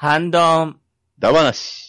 反論。だばなし。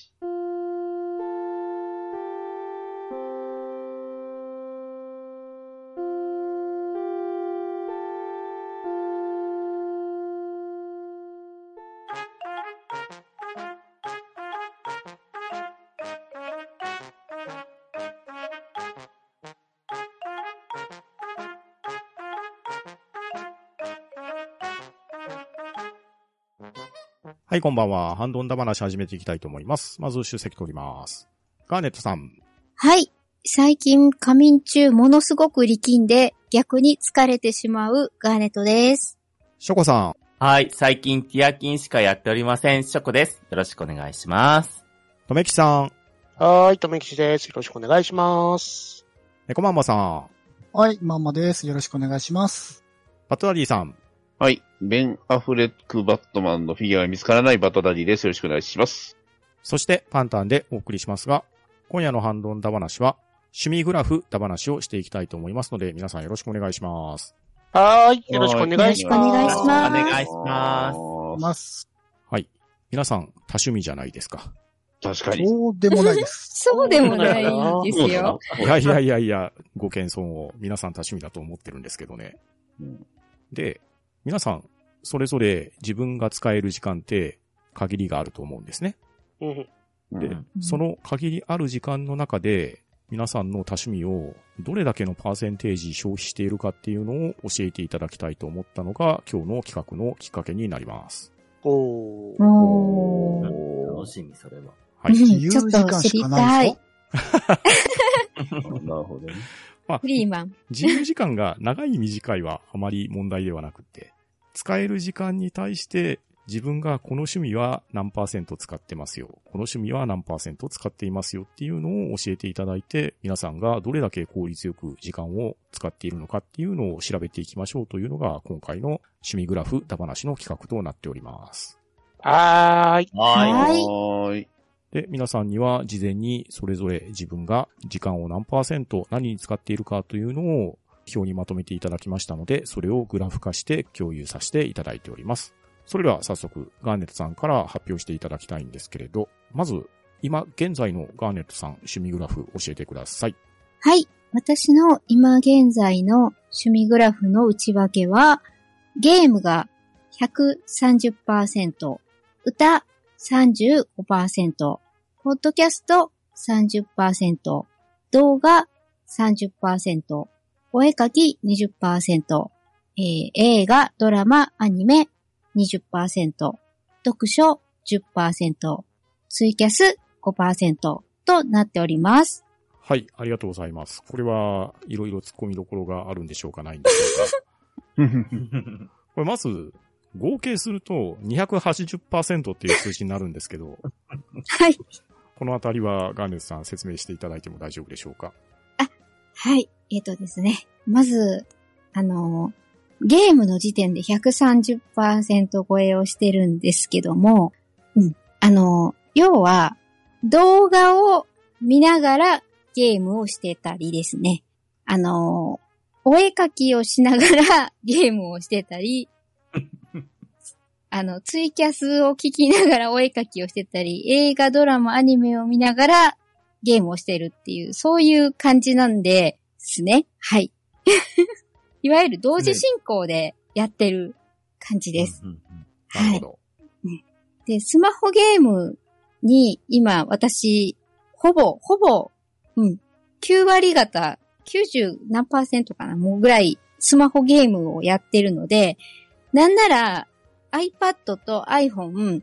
い、こんばんは。ハンドンダ話始めていきたいと思います。まず、出席取ります。ガーネットさん。はい。最近仮眠中ものすごく力んで逆に疲れてしまうガーネットです。ショコさん。はい、最近ティアキンしかやっておりません。ショコです。よろしくお願いします。とめきさん。はーい、とめきちです。よろしくお願いします。ネコマンマさん。はい、まんまです。よろしくお願いします。バットダディさん。はい。ベン・アフレック・バットマンのフィギュアが見つからないバットダディです。よろしくお願いします。そして、パンタンでお送りしますが、今夜のハンドンダ話は、趣味グラフダ話をしていきたいと思いますので、皆さんよろしくお願いします。はーい、よろしくお願いします。よろしくお願いしますお願いしますます。はい。皆さん、多趣味じゃないですか。確かに。そうでもないです。そうでもないんですよ。いやいやいやいや、ご謙遜を皆さん多趣味だと思ってるんですけどね。うんで、皆さん、それぞれ自分が使える時間って限りがあると思うんですね。うんで、うんその限りある時間の中で、皆さんの多趣味をどれだけのパーセンテージ消費しているかっていうのを教えていただきたいと思ったのが今日の企画のきっかけになります。おー。おー。楽しみ、それは。はい。うん自由ちょっと時間し知りたかない。なるほどね。フリーマン。自由時間が長い短いはあまり問題ではなくて、使える時間に対して自分がこの趣味は何パーセント使ってますよ。この趣味は何パーセント使っていますよっていうのを教えていただいて、皆さんがどれだけ効率よく時間を使っているのかっていうのを調べていきましょうというのが今回の趣味グラフダ話の企画となっております。はーい。はいはーい。で、皆さんには事前にそれぞれ自分が時間を何パーセント何に使っているかというのを表にまとめていただきましたので、それをグラフ化して共有させていただいております。それでは早速、ガーネットさんから発表していただきたいんですけれど、まず、今現在のガーネットさん趣味グラフ教えてください。はい。私の今現在の趣味グラフの内訳は、ゲームが130%、歌35%、ポッドキャスト30%、動画30%、お絵かき20%、えー映画、ドラマ、アニメ20%、読書10%、ツイキャス5%となっております。はい、ありがとうございます。これは、いろいろ突っ込みどころがあるんでしょうか、ないんでしょうか。これまず、合計すると280%っていう数字になるんですけど、はい。このあたりはガーネットさん説明していただいても大丈夫でしょうか？はい。えっ、とですね。まず、あの、ゲームの時点で130%超えをしてるんですけども、うん。あの、要は、動画を見ながらゲームをしてたりですね。あの、お絵かきをしながらゲームをしてたり、あの、ツイキャスを聞きながらお絵かきをしてたり、映画、ドラマ、アニメを見ながらゲームをしてるっていう、そういう感じなんですね。はい。いわゆる同時進行でやってる感じです。うんうんなるほど。で、スマホゲームに今私、ほぼ、ほぼ、うん、9割方、90何パーセントかな、もうぐらいスマホゲームをやってるので、なんなら iPad と iPhone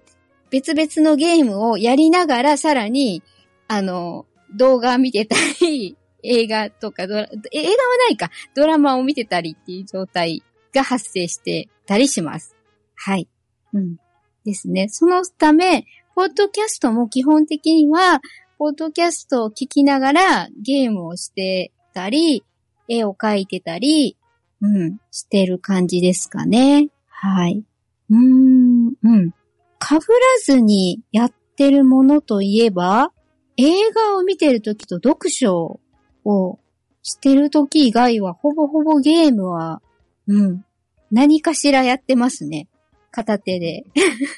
別々のゲームをやりながらさらに、あの、動画見てたり、映画とか、映画はないか、ドラマを見てたりっていう状態が発生してたりします。はい。うん。ですね。そのため、ポッドキャストも基本的には、ポッドキャストを聞きながらゲームをしてたり、絵を描いてたり、うん、してる感じですかね。はい。うーん、うん。被らずにやってるものといえば、映画を見てるときと読書をしてるとき以外は、ほぼほぼゲームは、うん、何かしらやってますね。片手で。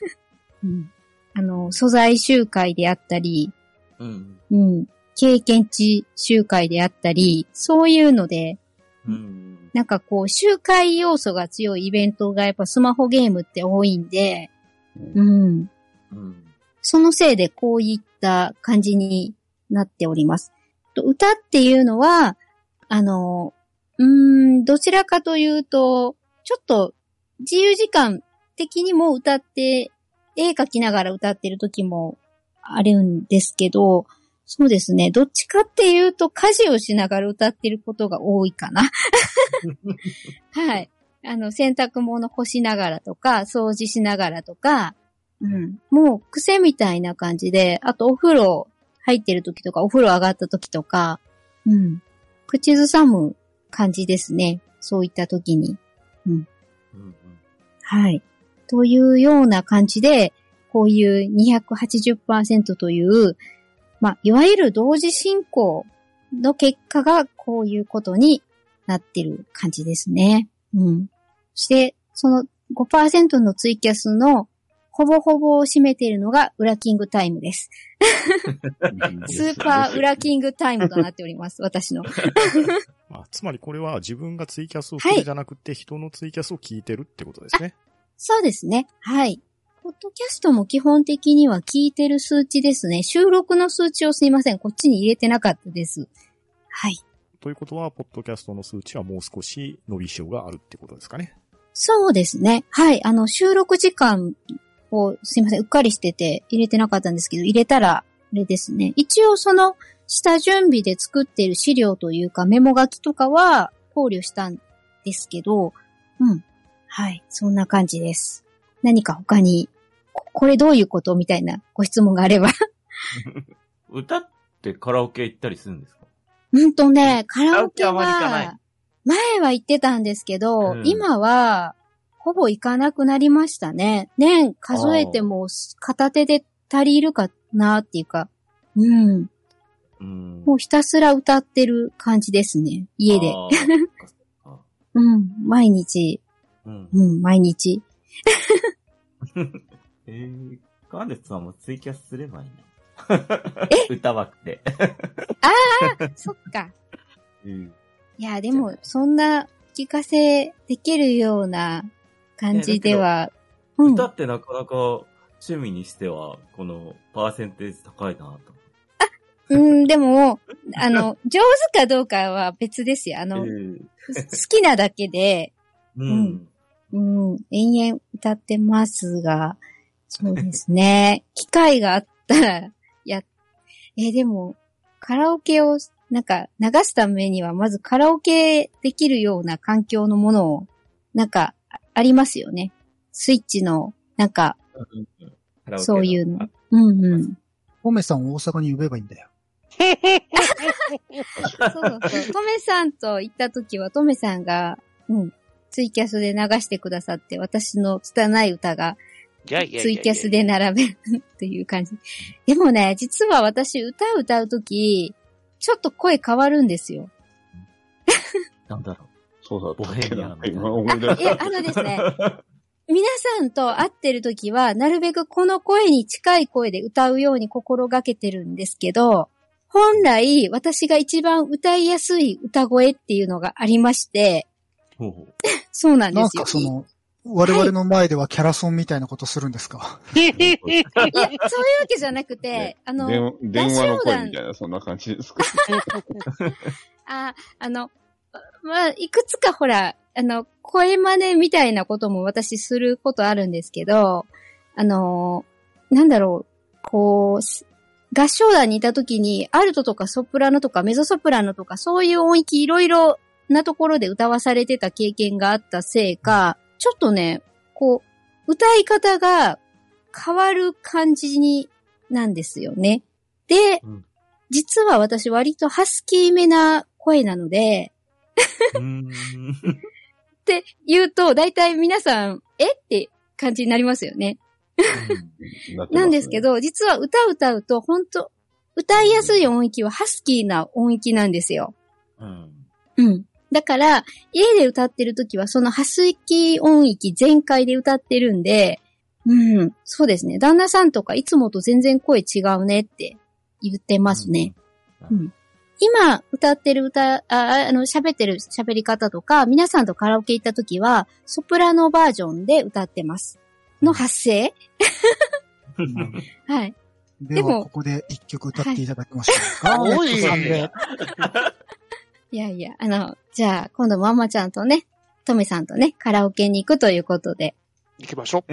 うん、あの、素材集会であったり、うん。うん、経験値集会であったり、そういうので、うん。なんかこう、集会要素が強いイベントがやっぱスマホゲームって多いんで、うん。うん。そのせいでこういった感じになっております。と歌っていうのは、あの、うーん、どちらかというと、ちょっと自由時間的にも歌って、絵描きながら歌ってる時もあるんですけど、そうですね。どっちかっていうと家事をしながら歌ってることが多いかな。はい。あの、洗濯物干しながらとか、掃除しながらとか、うん。もう癖みたいな感じで、あとお風呂入ってる時とか、お風呂上がった時とか、うん。口ずさむ感じですね。そういった時に。うん。はい。というような感じで、こういう280%という、まあ、いわゆる同時進行の結果がこういうことになってる感じですね。うん。そして、その5%のツイキャスのほぼほぼを占めているのがウラキングタイムです。スーパーウラキングタイムとなっております。私の。まあ、つまりこれは自分がツイキャスをするじゃなくて、人のツイキャスを聞いてるってことですね。そうですね。はい。ポッドキャストも基本的には聞いてる数値ですね。収録の数値をすいません。こっちに入れてなかったです。はい。ということは、ポッドキャストの数値はもう少し伸びしろがあるってことですかね。そうですね。はい。あの、収録時間をすいません。うっかりしてて入れてなかったんですけど、入れたら、あれですね。一応その、下準備で作っている資料というかメモ書きとかは考慮したんですけど、うん。はい。そんな感じです。何か他に、ここれどういうことみたいなご質問があれば。歌ってカラオケ行ったりするんですか？うんとね、カラオケは、前は行ってたんですけど、うん今は、ほぼ行かなくなりましたね。年数えても片手で足りるかなっていうか、うん。うん。もうひたすら歌ってる感じですね。家で。うん。毎日。うん。うん、毎日。えー、ガンデツさんもツイキャスすればいいな。歌ばくて。そっか。うん。いや、でも、そんな聞かせできるような感じでは、うん。歌ってなかなか趣味にしては、このパーセンテージ高いなと。うん、でも、あの、上手かどうかは別ですよ。あの、えー好きなだけで、うん。うん、延々歌ってますが、そうですね。機会があったら、や、え、でも、カラオケを、なんか、流すためには、まずカラオケできるような環境のものを、なんか、あありますよね。スイッチの、なんか、そういうの。うんうん。ホメさんを大阪に呼べばいいんだよ。そうそう。トメさんと行った時は、トメさんが、うん、ツイキャスで流してくださって、私の拙い歌がツイキャスで並べるっていう感じ。でもね、実は私歌う歌うとき、ちょっと声変わるんですよ。なんだろそうだボヘミアンな今思い出しいや、あのですね、皆さんと会ってるときは、なるべくこの声に近い声で歌うように心がけてるんですけど、本来私が一番歌いやすい歌声っていうのがありまして、う。ほうほう そうなんですよ。なんかその、我々の前ではキャラソンみたいなことするんですか、い。や、そういうわけじゃなくて、あの、電電話の声みたいな、そんな感じですか？あ、あの、まあ、いくつかほら、あの、声真似みたいなことも私することあるんですけど、あの、なんだろう、こう、す合唱団にいた時に、アルトとかソプラノとかメゾソプラノとか、そういう音域いろいろなところで歌わされてた経験があったせいか、ちょっとね、こう、歌い方が変わる感じに、なんですよね。で、うん実は私割とハスキーめな声なので。って言うと、大体皆さん、え？って感じになりますよね。なんですけど。ど、実は歌歌うと、本当歌いやすい音域はハスキーな音域なんですよ。うん。うん。だから、家で歌ってる時は、そのハスキー音域全開で歌ってるんで、うん。そうですね。旦那さんとかいつもと全然声違うねって言ってますね。うんうん今歌ってる歌、あ、あの、喋ってる喋り方とか、皆さんとカラオケ行った時は、ソプラノバージョンで歌ってます。の発声？はい。では、ここで一曲歌っていただきましょうか？はいネットさんで。いやいや、あの、じゃあ、今度ママちゃんとね、トメさんとね、カラオケに行くということで、行きましょう。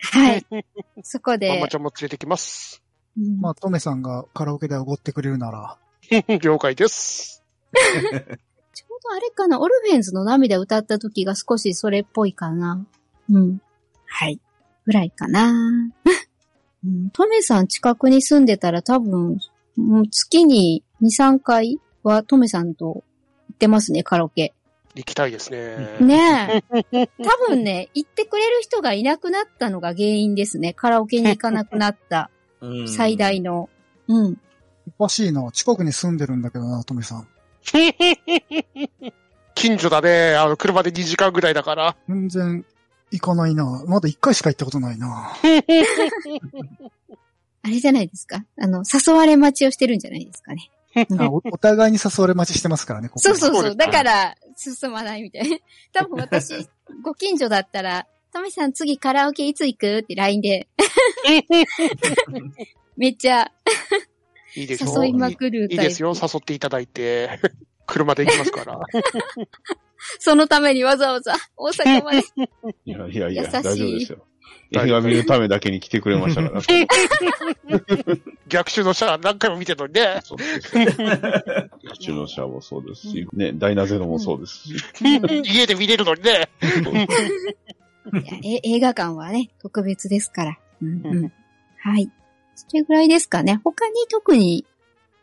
はい。そこでママち、ゃんも連れてきます。うんまあ、トメさんがカラオケでおごってくれるなら、了解です。ちょうどあれかな、オルフェンズの涙歌った時が少しそれっぽいかな。うん。はい。ぐらいかな。うん、トメさん近くに住んでたら多分、もう月に2、3回はトメさんと行ってますね、カラオケ。行きたいですね。ねえ。多分ね、行ってくれる人がいなくなったのが原因ですね。カラオケに行かなくなったうん最大の。うん。おかしいな。近くに住んでるんだけどな、トメさん。近所だね。あの、車で2時間ぐらいだから。全然行かないな。まだ一回しか行ったことないな。あれじゃないですか？あの、誘われ待ちをしてるんじゃないですかね。あお お互いに誘われ待ちしてますからね、ここそうそうそう。だから、進まないみたいな。多分私、ご近所だったら、トミさん次カラオケいつ行く？って LINE で、めっちゃいいでしょ誘いまくるタイプ。いいですよ。誘っていただいて。車で行きますから。そのためにわざわざ大阪まで。いやいやいや、優しい大丈夫ですよ。映画見るためだけに来てくれましたから。逆襲のシャア何回も見てるのにね。そうです。宇宙のシャアもそうですし、ね、ダイナゼロもそうですし。家で見れるのにね。いやえ映画館はね、特別ですから。うんうん、はい。それぐらいですかね。他に特に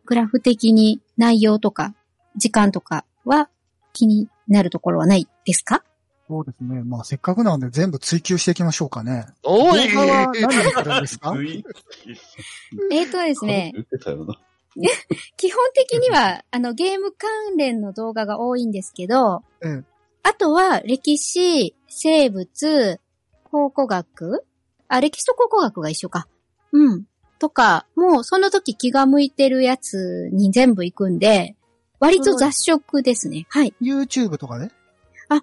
グラフ的に内容とか時間とかは気になるところはないですか？そうですね。まあ、せっかくなので全部追求していきましょうかね。おい動画は何るんですか？えっ、とですね、言ってたよな。基本的には、あの、ゲーム関連の動画が多いんですけど、ええあとは、歴史、生物、考古学あ、歴史と考古学が一緒か。うん。とか、もうその時気が向いてるやつに全部行くんで、割と雑食ですね。はい。YouTube とかで？あ、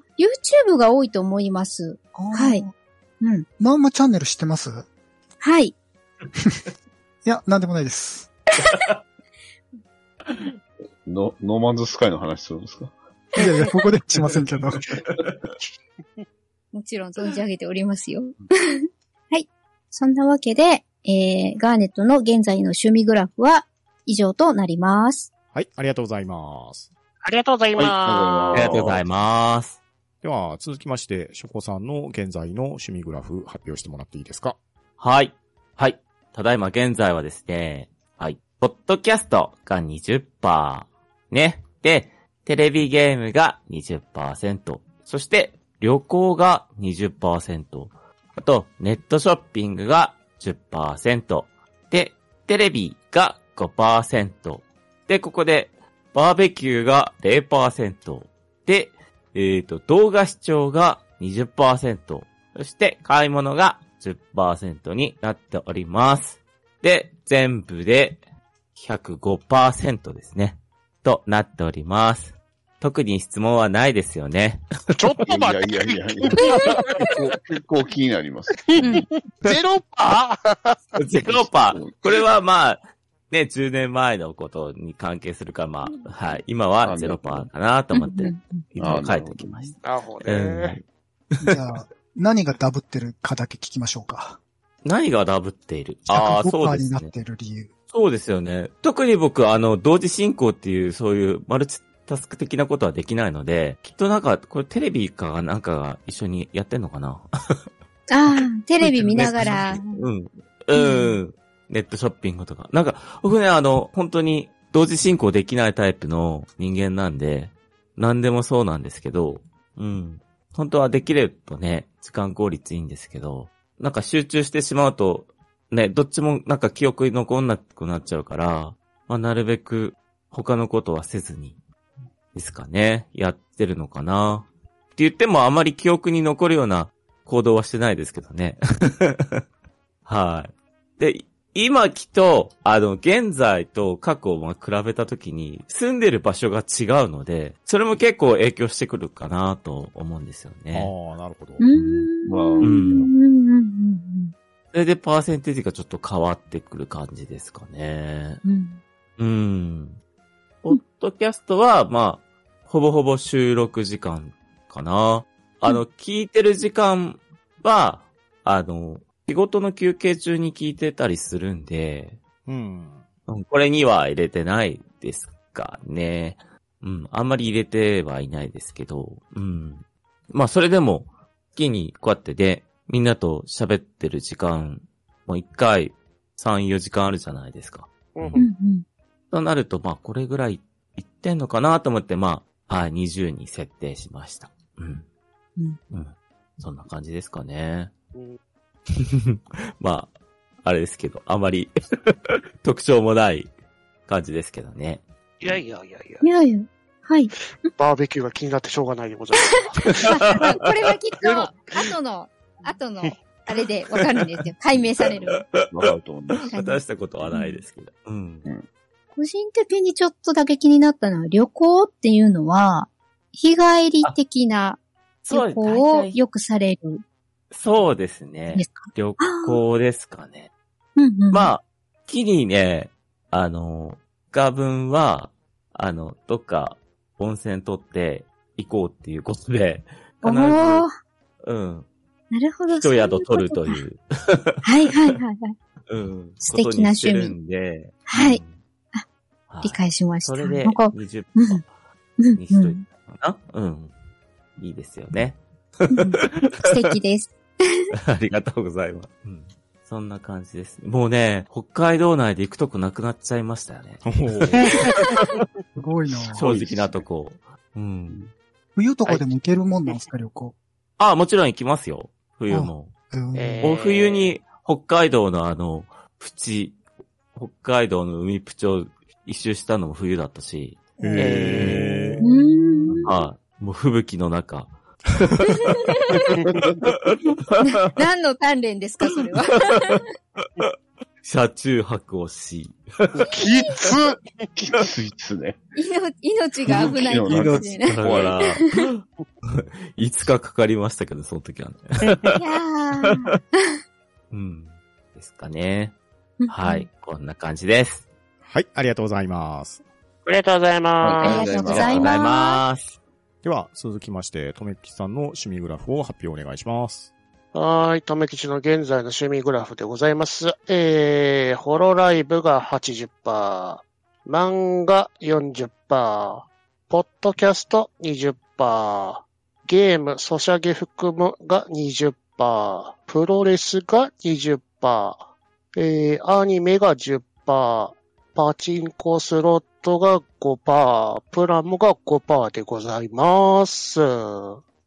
YouTube が多いと思います。はい。うん。まんまチャンネル知ってます？いはい。や、なんでもないです。ノノーマンズスカイの話するんですか？いやいや、ここでしませんけど。もちろん存じ上げておりますよ。はい。そんなわけで、えー、ガーネットの現在の趣味グラフは以上となります。はい、ありがとうございます。ありがとうございます。ありがとうございます。では、続きまして、ショコさんの現在の趣味グラフ発表してもらっていいですか？はい。はい。ただいま現在はですね、はい。ポッドキャストが20%。ね。で、テレビゲームが20%。そして、旅行が20%。あと、ネットショッピングが10%。で、テレビが5%。で、ここで、バーベキューが0%。で、えっ、と、動画視聴が20%。そして、買い物が10%になっております。で、全部で105%ですね。となっております。特に質問はないですよね。ちょっといや待って。いやいやいや結構、結構気になります。ゼロパー？ゼロパー。これはまあ、ね、10年前のことに関係するから、まあ、はい。今はゼロパーかなと思って、今書いておきました。なるほど。じゃあ、何がダブってるかだけ聞きましょうか。何がダブっている？ああ、そう105%ですねになっ。てる理由。そうですよね。特に僕、あの、同時進行っていう、そういうマルチタスク的なことはできないので、きっとなんか、これテレビかなんかが一緒にやってんのかな？ああ、テレビ見ながら。うん。うん。ネットショッピングとか。なんか、僕ね、あの、本当に同時進行できないタイプの人間なんで、何でもそうなんですけど、うん。本当はできるとね、時間効率いいんですけど、なんか集中してしまうと、ね、どっちもなんか記憶に残んなくなっちゃうから、まあ、なるべく他のことはせずに、ですかね。やってるのかな。って言ってもあまり記憶に残るような行動はしてないですけどね。はい。で、今きっと、あの、現在と過去をまあ比べたときに、住んでる場所が違うので、それも結構影響してくるかなと思うんですよね。ああ、なるほど。うーん。まあうんうんうんそれでパーセンテージがちょっと変わってくる感じですかね。うんうんうん。ポッドキャストは、まあ、ほぼほぼ収録時間かな。あの、聞いてる時間は、あの、仕事の休憩中に聞いてたりするんで、うん。うんこれには入れてないですかね。うん、あんまり入れてはいないですけど、うん。まあ、それでも、月にこうやってで、みんなと喋ってる時間、もう一回、3、4時間あるじゃないですか。うんうんうんとなると、まあ、これぐらいいってんのかなと思って、まあ、はい、20に設定しました。うん。うん。うん。そんな感じですかね。うん まあ、あれですけど、あまり 特徴もない感じですけどね。いやいやいやいやい。やいや。はい。バーベキューが気になってしょうがないでございます。ま あこれはきっと、後の、後の、あれでわかるんですよ。解明される。わかると思います。渡したことはないですけど。うん。個人的にちょっとだけ気になったのは、旅行っていうのは、日帰り的な旅行をよくされるんそうですねで。すか？旅行ですかね。うんうん。まあ、木にね、あの、ガ分は、あの、どっか温泉取って行こうっていうことで、お必ず、ーうん、なるほど。一宿取るとう。いう、はいはいはいはい。うん、素敵な趣味で、はいうんあはい理解しました。それでなんか20%うんうんにしというんたかな？うん。いいですよね。うん素敵です。ありがとうございます。うん。そんな感じです。もうね、北海道内で行くとこなくなっちゃいましたよね。すごいな正直なとこ。うん。冬とかでも行けるもんなんですか、旅行？あ、もちろん行きますよ。冬も。お冬に北海道のあの、淵、北海道の海プチを一周したのも冬だったし、へうーん。はい。もう吹雪の中。何の鍛錬ですか、それは。車中泊をし、きつきついっすね。命命が危ないかもしれない。いだから、5日かかりましたけど、その時はね。やーうん。ですかね。はい。。こんな感じです。はい、ありがとうございます。ありがとうございます。ありがとうごあざいます。では、続きまして、とめきさんの趣味グラフを発表お願いします。はい。とめきちの現在の趣味グラフでございます。えー、ホロライブが80%、漫画40%、ポッドキャスト20%、ゲーム、ソシャゲ含むが20%、プロレスが20%、えー、アニメが10%、パチンコスロットが5%、プラムが5%でございます。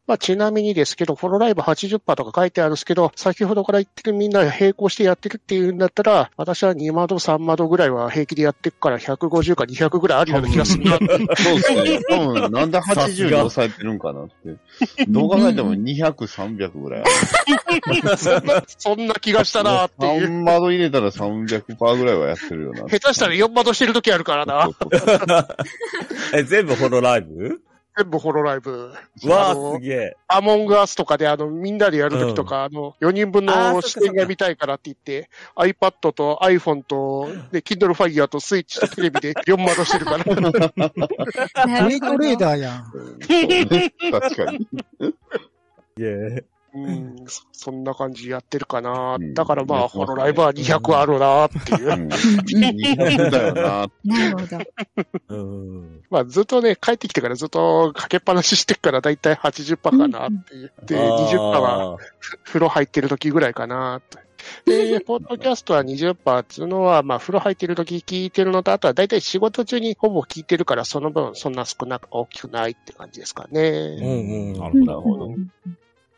まあ、ちなみにですけど、フォローライブ80%とか書いてあるんですけど、先ほどから言ってるみんな並行してやってるっていうんだったら、私は2窓3窓ぐらいは平気でやってるから150か200ぐらいあるような気がするな。そうですね。多分、なんで80に抑えてるんかなって。どう考えても200、300ぐらいある。そんな、そんな気がしたなっていう。3窓入れたら300%ぐらいはやってるよな。下手したら4窓してる時あるからな。え、全部ホロライブ？全部ホロライブ。わあ、すげえ。アモングアスとかであの、みんなでやるときとか、あの、4人分の視点が見たいからって言って、iPad と iPhone と、で、Kindle Fire とスイッチとテレビで4窓してるから。トレイトレーダーやん。確かに。すげえ。うん、そそんな感じやってるかなう。んだからまあ、ホロライブは200あるなっていうう。ん。200だよな。なるほど。うん。まあ、ずっとね、帰ってきてからずっとかけっぱなししてっからだいたい80%かなっていう。で、20%は風呂入ってる時ぐらいかなと。で、ポッドキャストは20%っていうのは、まあ、風呂入ってる時聞いてるのと、あとはだいたい仕事中にほぼ聞いてるから、その分そんな少なく大きくないって感じですかうね。んうん。なうんるほど。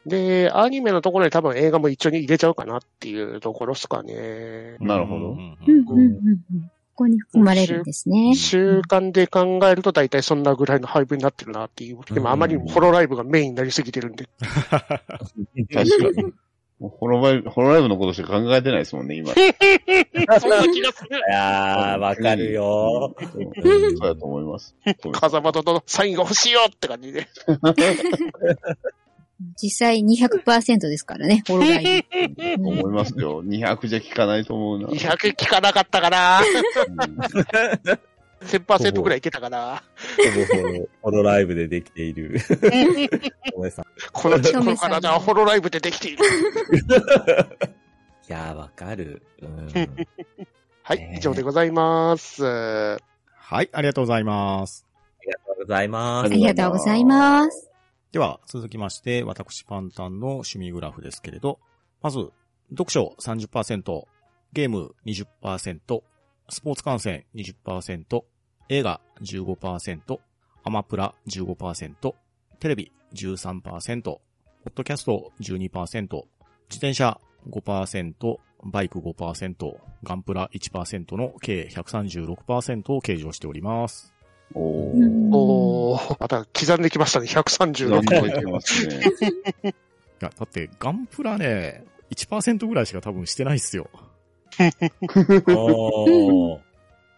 で、アニメのところに多分映画も一緒に入れちゃうかなっていうところですかね。なるほどうんうんうんうんうんうんこに含まれるんですね。週間で考えると大体そんなぐらいの配分になってるなっていう。でもあまりにもホロライブがメインになりすぎてるんで。確かに。ホロライブ、ホロライブのことしか考えてないですもんね、今。そんな気がする。いやー、わかるようんそうだと思います。風間とのサインが欲しいよって感じで。実際200%ですからね、ホロライ思いますよ。200じゃ効かないと思うな。200聞かなかったかなうん1000%ぐらいいけたかなほぼほぼ、ホロライブでできている。さん。このこの体はホロライブでできている。いやー、わかる。うん。はいね、以上でございます。はい、ありがとうございます。ありがとうございまあす。りがとうございます。では、続きまして、私パンタンの趣味グラフですけれど、まず、読書30%、ゲーム20%、スポーツ観戦20%、映画15%、アマプラ15%、テレビ13%、ポッドキャスト12%、自転車5%、バイク5%、ガンプラ1%の計136%を計上しております。おおー、また刻んできましたね、なん136かいけますね。いや、だってガンプラね、1%ぐらいしか多分してないっすよ。おー。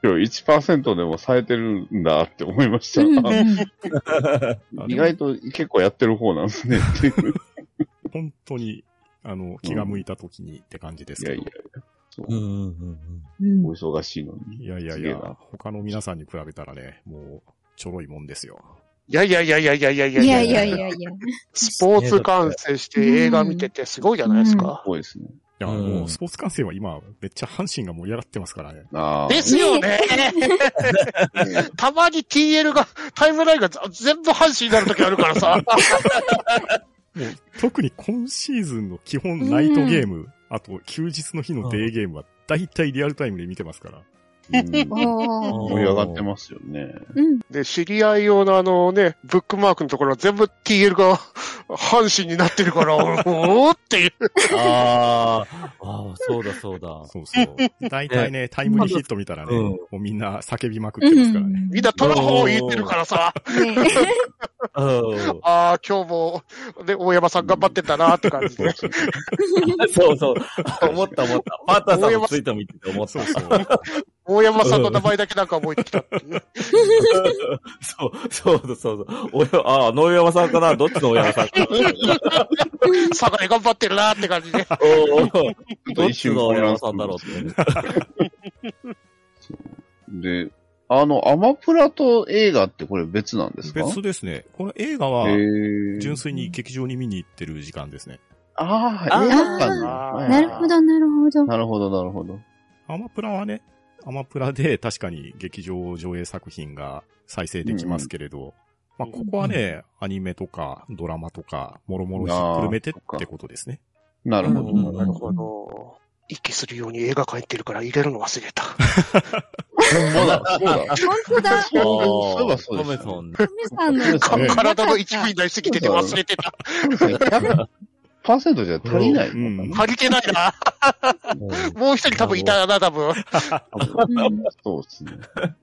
今日1%でも冴えてるんだって思いましうんうんた。意外と結構やってる方なんですねっていう。本当に、あの、気が向いた時にって感じですけど。いやいや、そううんうんうんうんお忙しいのに。いやいやいや他の皆さんに比べたらね、もう、ちょろいもんですよ。いやいやいやいやいやいやいやいやいやいやいや。スポーツ観戦して映画見ててすごいじゃないですか。多いですね。いや、うんもう、スポーツ観戦は今、めっちゃ阪神が盛り上がってますからね。ああ。ですよね。たまに TL が、タイムラインが全部阪神になるときあるからさ。もう、特に今シーズンの基本ナイトゲーム、あと、休日の日のデーゲームは、だいたいリアルタイムで見てますから。盛り上がってますよね。うん。で、知り合い用のあのね、ブックマークのところは全部 TL が阪神になってるから、おーっていう。あーあー、そうだそうだ。そうそう。だいたいね、タイムリーヒット見たらね、うんもうみんな叫びまくってますからね。みんなトラホー言ってるからさ、ああ、今日も、ね、大山さん頑張ってたなって感じで。そうそう。思った思った。パーターさんのツイート見てて思った。そうそう。大山さんの名前だけなんか覚えてきたっていう。そう、そうだそうだ。おや、ああ、野山さんかな？どっちの大山さんかな？佐賀で頑張ってるなって感じで。どっちと一瞬の大山さんだろうって。で、あの、アマプラと映画ってこれ別なんですか？別ですね。この映画は純粋に劇場に見に行ってる時間ですね。ああ、映画館なるほど、なるほど。なるほど、なるほど。アマプラはね、アマプラで確かに劇場上映作品が再生できますけれど、まあ、ここはね、アニメとかドラマとか、もろもろひっくるめてってことですね。なるほど。うんなるほど。息するように映画館行ってるから入れるの忘れた。ほんまだ、そうだ。本当だ。そうそういえばそうトですよメさんの。体の一部になりすぎてて忘れてた。100%じゃ足りないのか足りてないな。もう一人多分いたな、多分。なうんそうですね。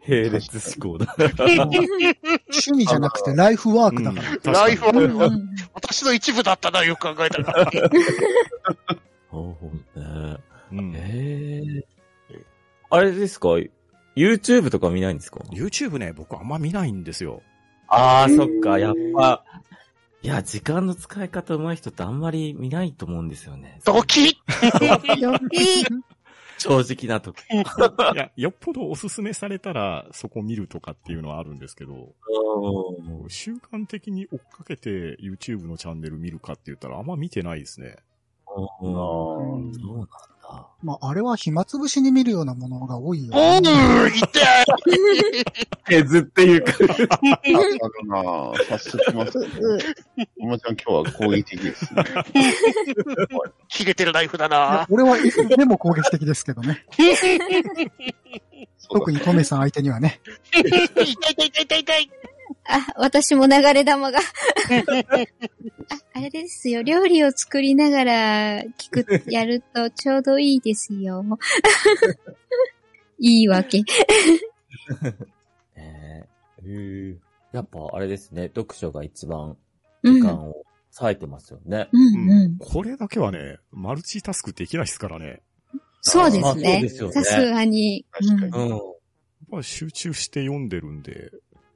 並列思考だ。趣味じゃなくてライフワークだから。ライフはうんうん私の一部だったな、よく考えたら。そうね。うんええあれですか ?YouTube とか見ないんですか？YouTube ね、僕あんま見ないんですよ。ああ、そっか、やっぱ。いや、時間の使い方上手い人ってあんまり見ないと思うんですよね。ドキドキ 正直なとこ。いや、よっぽどおすすめされたらそこ見るとかっていうのはあるんですけど、習慣的に追っかけて YouTube のチャンネル見るかって言ったらあんま見てないですね。うんあそうなんだ。まあ、あれは暇つぶしに見るようなものが多いよ、おーね。痛い削っていうか。あるなぁ。早速きますね。おまちゃん今日は攻撃的ですね。切れてるナイフだな。俺はいつでも攻撃的ですけどね。特にトメさん相手にはね。痛い痛い痛い痛い痛い。あ、私も流れ玉が。あ、あれですよ。料理を作りながら聞く、やるとちょうどいいですよ。言い訳。えー、やっぱあれですね、読書が一番うん。時間を割いてますよね。うんうん。これだけはね、マルチタスクできないですからね。そうですねで。すよねさすがに。確かにうん。やっぱり集中して読んでるんで、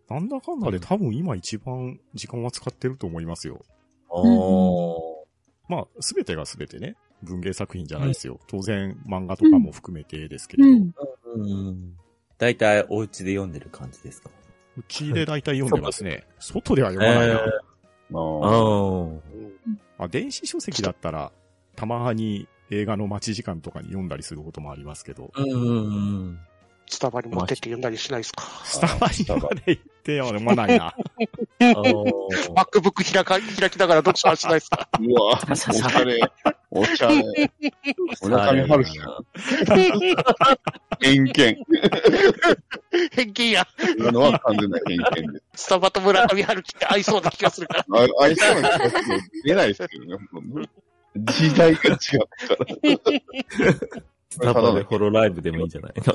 なんだかんだで多分今一番時間は使ってると思いますよ。おー。まあ、すべてがすべてね、文芸作品じゃないですよ。当然漫画とかも含めてですけれど、う。うんうん。だいたいお家で読んでる感じですか？ちで大体読んでますね。外では読まないな。えああーー。まあ、電子書籍だったら、たまに映画の待ち時間とかに読んだりすることもありますけど、うん。スタバに持ってって読んだりしないですか？スタバにまで行っては読まないな。あー ?MacBook 開か、開きながらどっちかはしないですか？うわ、おしゃれ。おしゃれ。村上春樹や偏見。偏見や。今のは完全な偏見でスタバと村上春樹って合いそうな気がするから。あ合いそうな気がする出ないですけどね。時代が違ったから。スタバでホロライブでもいいんじゃない？の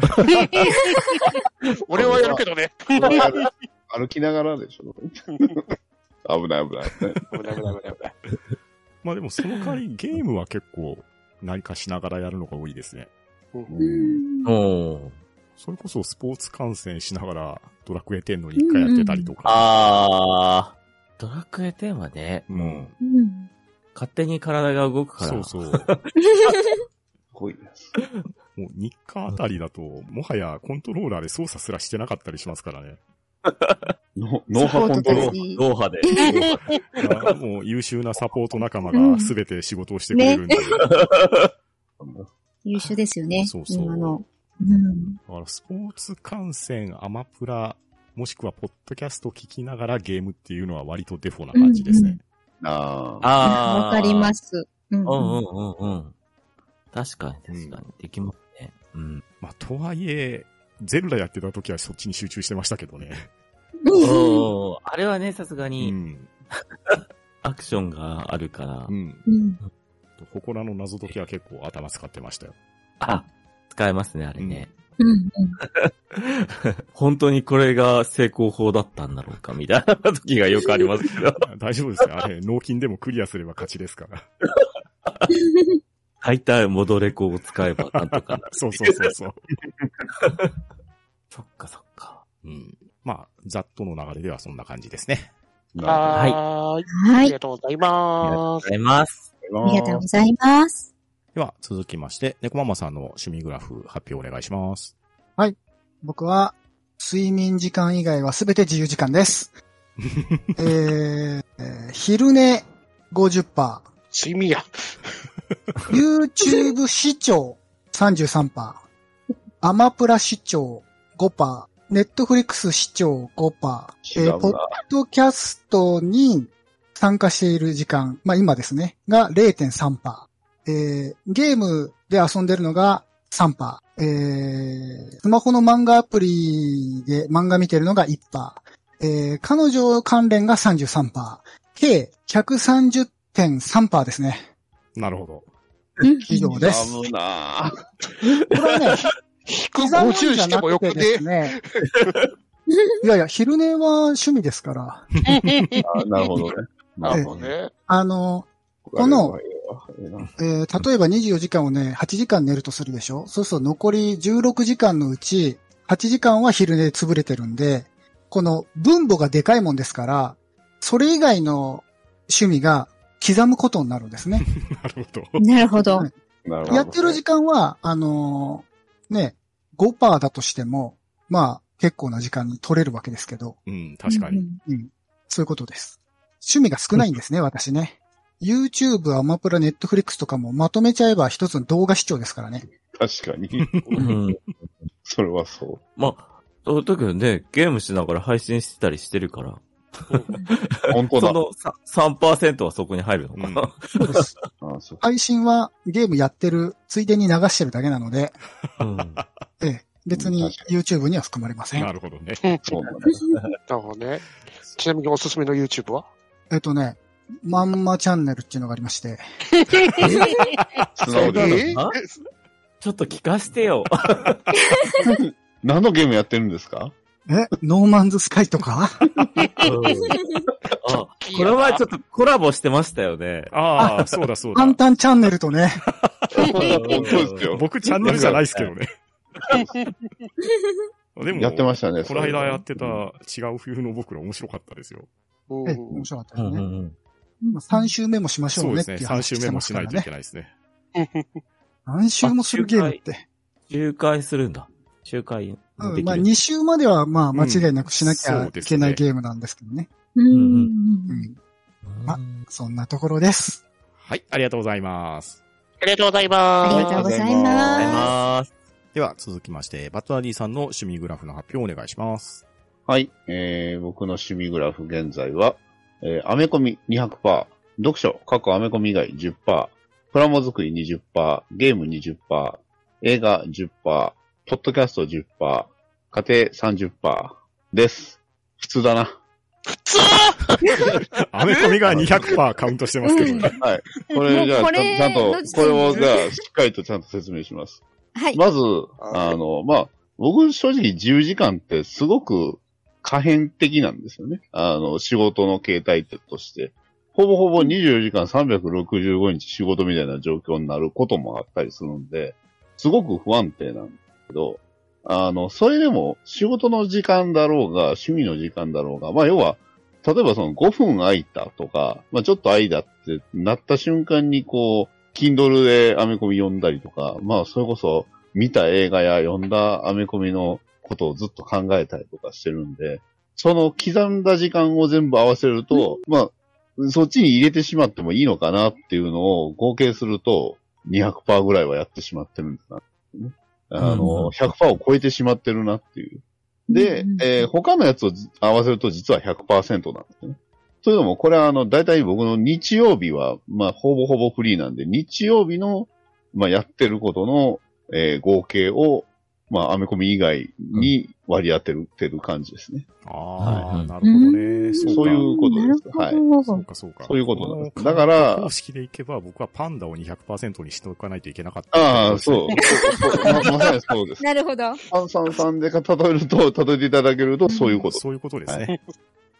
俺はやるけどね。歩きながらでしょ。危ない危ない。危ない危ない危ない危ないまあでもその代わりゲームは結構何かしながらやるのが多いですね。うん。それこそスポーツ観戦しながらドラクエ10の一回やってたりとか。あー。ドラクエ10はね、うん。うん。勝手に体が動くから。そうそう。すごいです。もう日課あたりだと、もはやコントローラーで操作すらしてなかったりしますからね。ノノーハコントロール。ル。脳波で。まあもう優秀なサポート仲間が全て仕事をしてくれるんで。優秀ですよね。そうそう今の。うん。だからスポーツ観戦、アマプラ、もしくはポッドキャスト聞きながらゲームっていうのは割とデフォな感じですね。ああ。あー。わかりま。す。うんうんうんうんうん。確かに確かに。できますね。うん。まあ、とはいえ、ゼルダやってた時はそっちに集中してましたけどね。おーあれはね、さすがうにん。アクションがあるからう。ん。うん。祠の謎解きは結構頭使ってましたよ。あ、使えますね、あれね。うん。本当にこれが成功法だったんだろうか、みたいな時がよくありますけど。大丈夫ですよ。あれ、納金でもクリアすれば勝ちですから。大体戻れ子を使えばなんとかなる。そうそうそうそう。そっかそっか。うん。まあ、ざっとの流れではそんな感じですね。はーい。あはい。りがとうございありがとうます。ございます。ありがとうございます。では、続きまして、猫ママさんの趣味グラフ発表お願いします。僕は、睡眠時間以外はすべて自由時間です。えー、えー昼寝50%、睡眠や。YouTube 視聴33%、アマプラ視聴5%、Netflix 視聴5%、えーポッ。ドキャストに参加している時間、まあ今ですね、が0.3%。えーゲームで遊んでるのが3%。えースマホの漫画アプリで漫画見てるのが1%。えー彼女関連が33%。計130.3%ですね。なるほど。うん以上です。危なこれはね、引く刻むん50じゃしてもよくてですね。ね。いやいや、昼寝は趣味ですから。あなるほどね。なるほどね。あの、このええなえー例えば24時間をね、8時間寝るとするでしょ？そうすると残り16時間のうち、8時間は昼寝で潰れてるんで、この分母がでかいもんですから、それ以外の趣味が刻むことになるんですね。なるほど。なるほど。なるほど。やってる時間は、あのーね、5%だとしても、まあ、結構な時間に取れるわけですけど、うん、確かに。うんうん。そういうことです。趣味が少ないんですね、私ね。YouTube、アマプラ、Netflix とかもまとめちゃえば一つの動画視聴ですからね。確かに。うん。それはそう。まあ、そうだけどね、ゲームしながら配信してたりしてるから、本当だ。そのさ3%はそこに入るのか。な。そうです。あそう配信はゲームやってる、ついでに流してるだけなので、うん。ええ、別に YouTube には含まれません。なるほどね。そうなるほどね。ちなみにおすすめの YouTube は？えっとね、まんまチャンネルっていうのがありまして、素直でええ？ちょっと聞かしてよ。何のゲームやってるんですか？え、ノーマンズスカイとか？あ、この前ちょっとコラボしてましたよね。ああ、そうだそうだ簡。単チャンネルとね。本当ですよ。僕チャンネルじゃないですけどね。でも、やってましたね。この間やってたうん違う冬の僕ら面白かったですよ。うんえ、面白かったですね。うんまあ3週目もしましょそううですね。ねっていう3週目も話しないといけ。ないですね。何週もするゲームって。周回するんだ。周回うん、まあきる。2週まではまあ間違いなくしなきゃいけないゲームなんですけどね。うんうん。うんあそんなところです。はい、ありがとうございます。ありがとうございます。ありがとうございありがとうございまます。では、続きまして、バットナディさんの趣味グラフの発表をお願いします。はい。えー、僕の趣味グラフ現在は、えー、アメコミ200%、読書、過去アメコミ以外10%、プラモ作り20%、ゲーム20%、映画10%、ポッドキャスト10%、家庭30%です。普通だな。アメコミが200%カウントしてますけどね。はい。これじゃあ、ちゃんとこれをじゃあ、しっかりとちゃんと説明します。はい。まず、あの、まあ、僕正直自由時間ってすごく可変的なんですよね。あの、仕事の形態として。ほぼほぼ24時間365日仕事みたいな状況になることもあったりするんで、すごく不安定なんけど、あの、それでも仕事の時間だろうが、趣味の時間だろうが、まあ要は、例えばその5分空いたとか、まあちょっと空いたってなった瞬間にこう、Kindle でアメコミ読んだりとか、まあそれこそ見た映画や読んだアメコミのことをずっと考えたりとかしてるんで、その刻んだ時間を全部合わせると、まあ、そっちに入れてしまってもいいのかなっていうのを合計すると、200%ぐらいはやってしまってるんですな、ね。あうんの、100%を超えてしまってるなっていう。で、うんえー他のやつをず合わせると実は100%なんですよね。というのも、これはあの、大体僕の日曜日は、まあ、ほぼほぼフリーなんで、日曜日の、まあ、やってることの、えー合計を、まあ、アメコミ以外に割り当てるってる感じですね。ああ、はいなるほどね。んそうか。そういうことです。はいそうか、そうか。そういうことなんですだから方式でいけば、僕はパンダを200%にしておかないといけなかった。ああ、そう。ままさにそうです。なるほど。炭酸さんで例えると、例えていただけると、そういうこと。そういうことですね。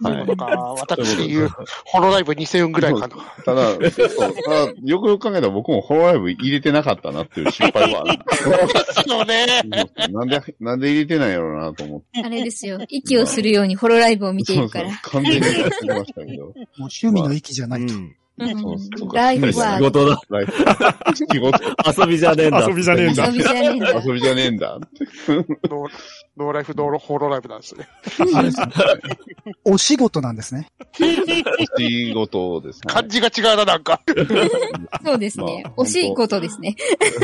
はいとか。私で言う、ホロライブ2000円ぐらいかな。ただ、よくよく考えたら僕もホロライブ入れてなかったなっていう失敗はある。ですよね。なんで、なんで入れてないやろうなと思って。あれですよ。息をするようにホロライブを見ているから。そうそう完全にやってましたけど。もう趣味の域じゃないと。ライフ仕は事だ。ライフ。仕事、遊びじゃねえんだ。遊びじゃねえんだ遊。びじゃねえんだ。遊びじゃねえんだ。ノーライフ、ノーホロライブなんですね。あれですねお仕事なんですね。お仕事ですね。感じが違うな、なんか。そうですねまあ。惜しいことですね。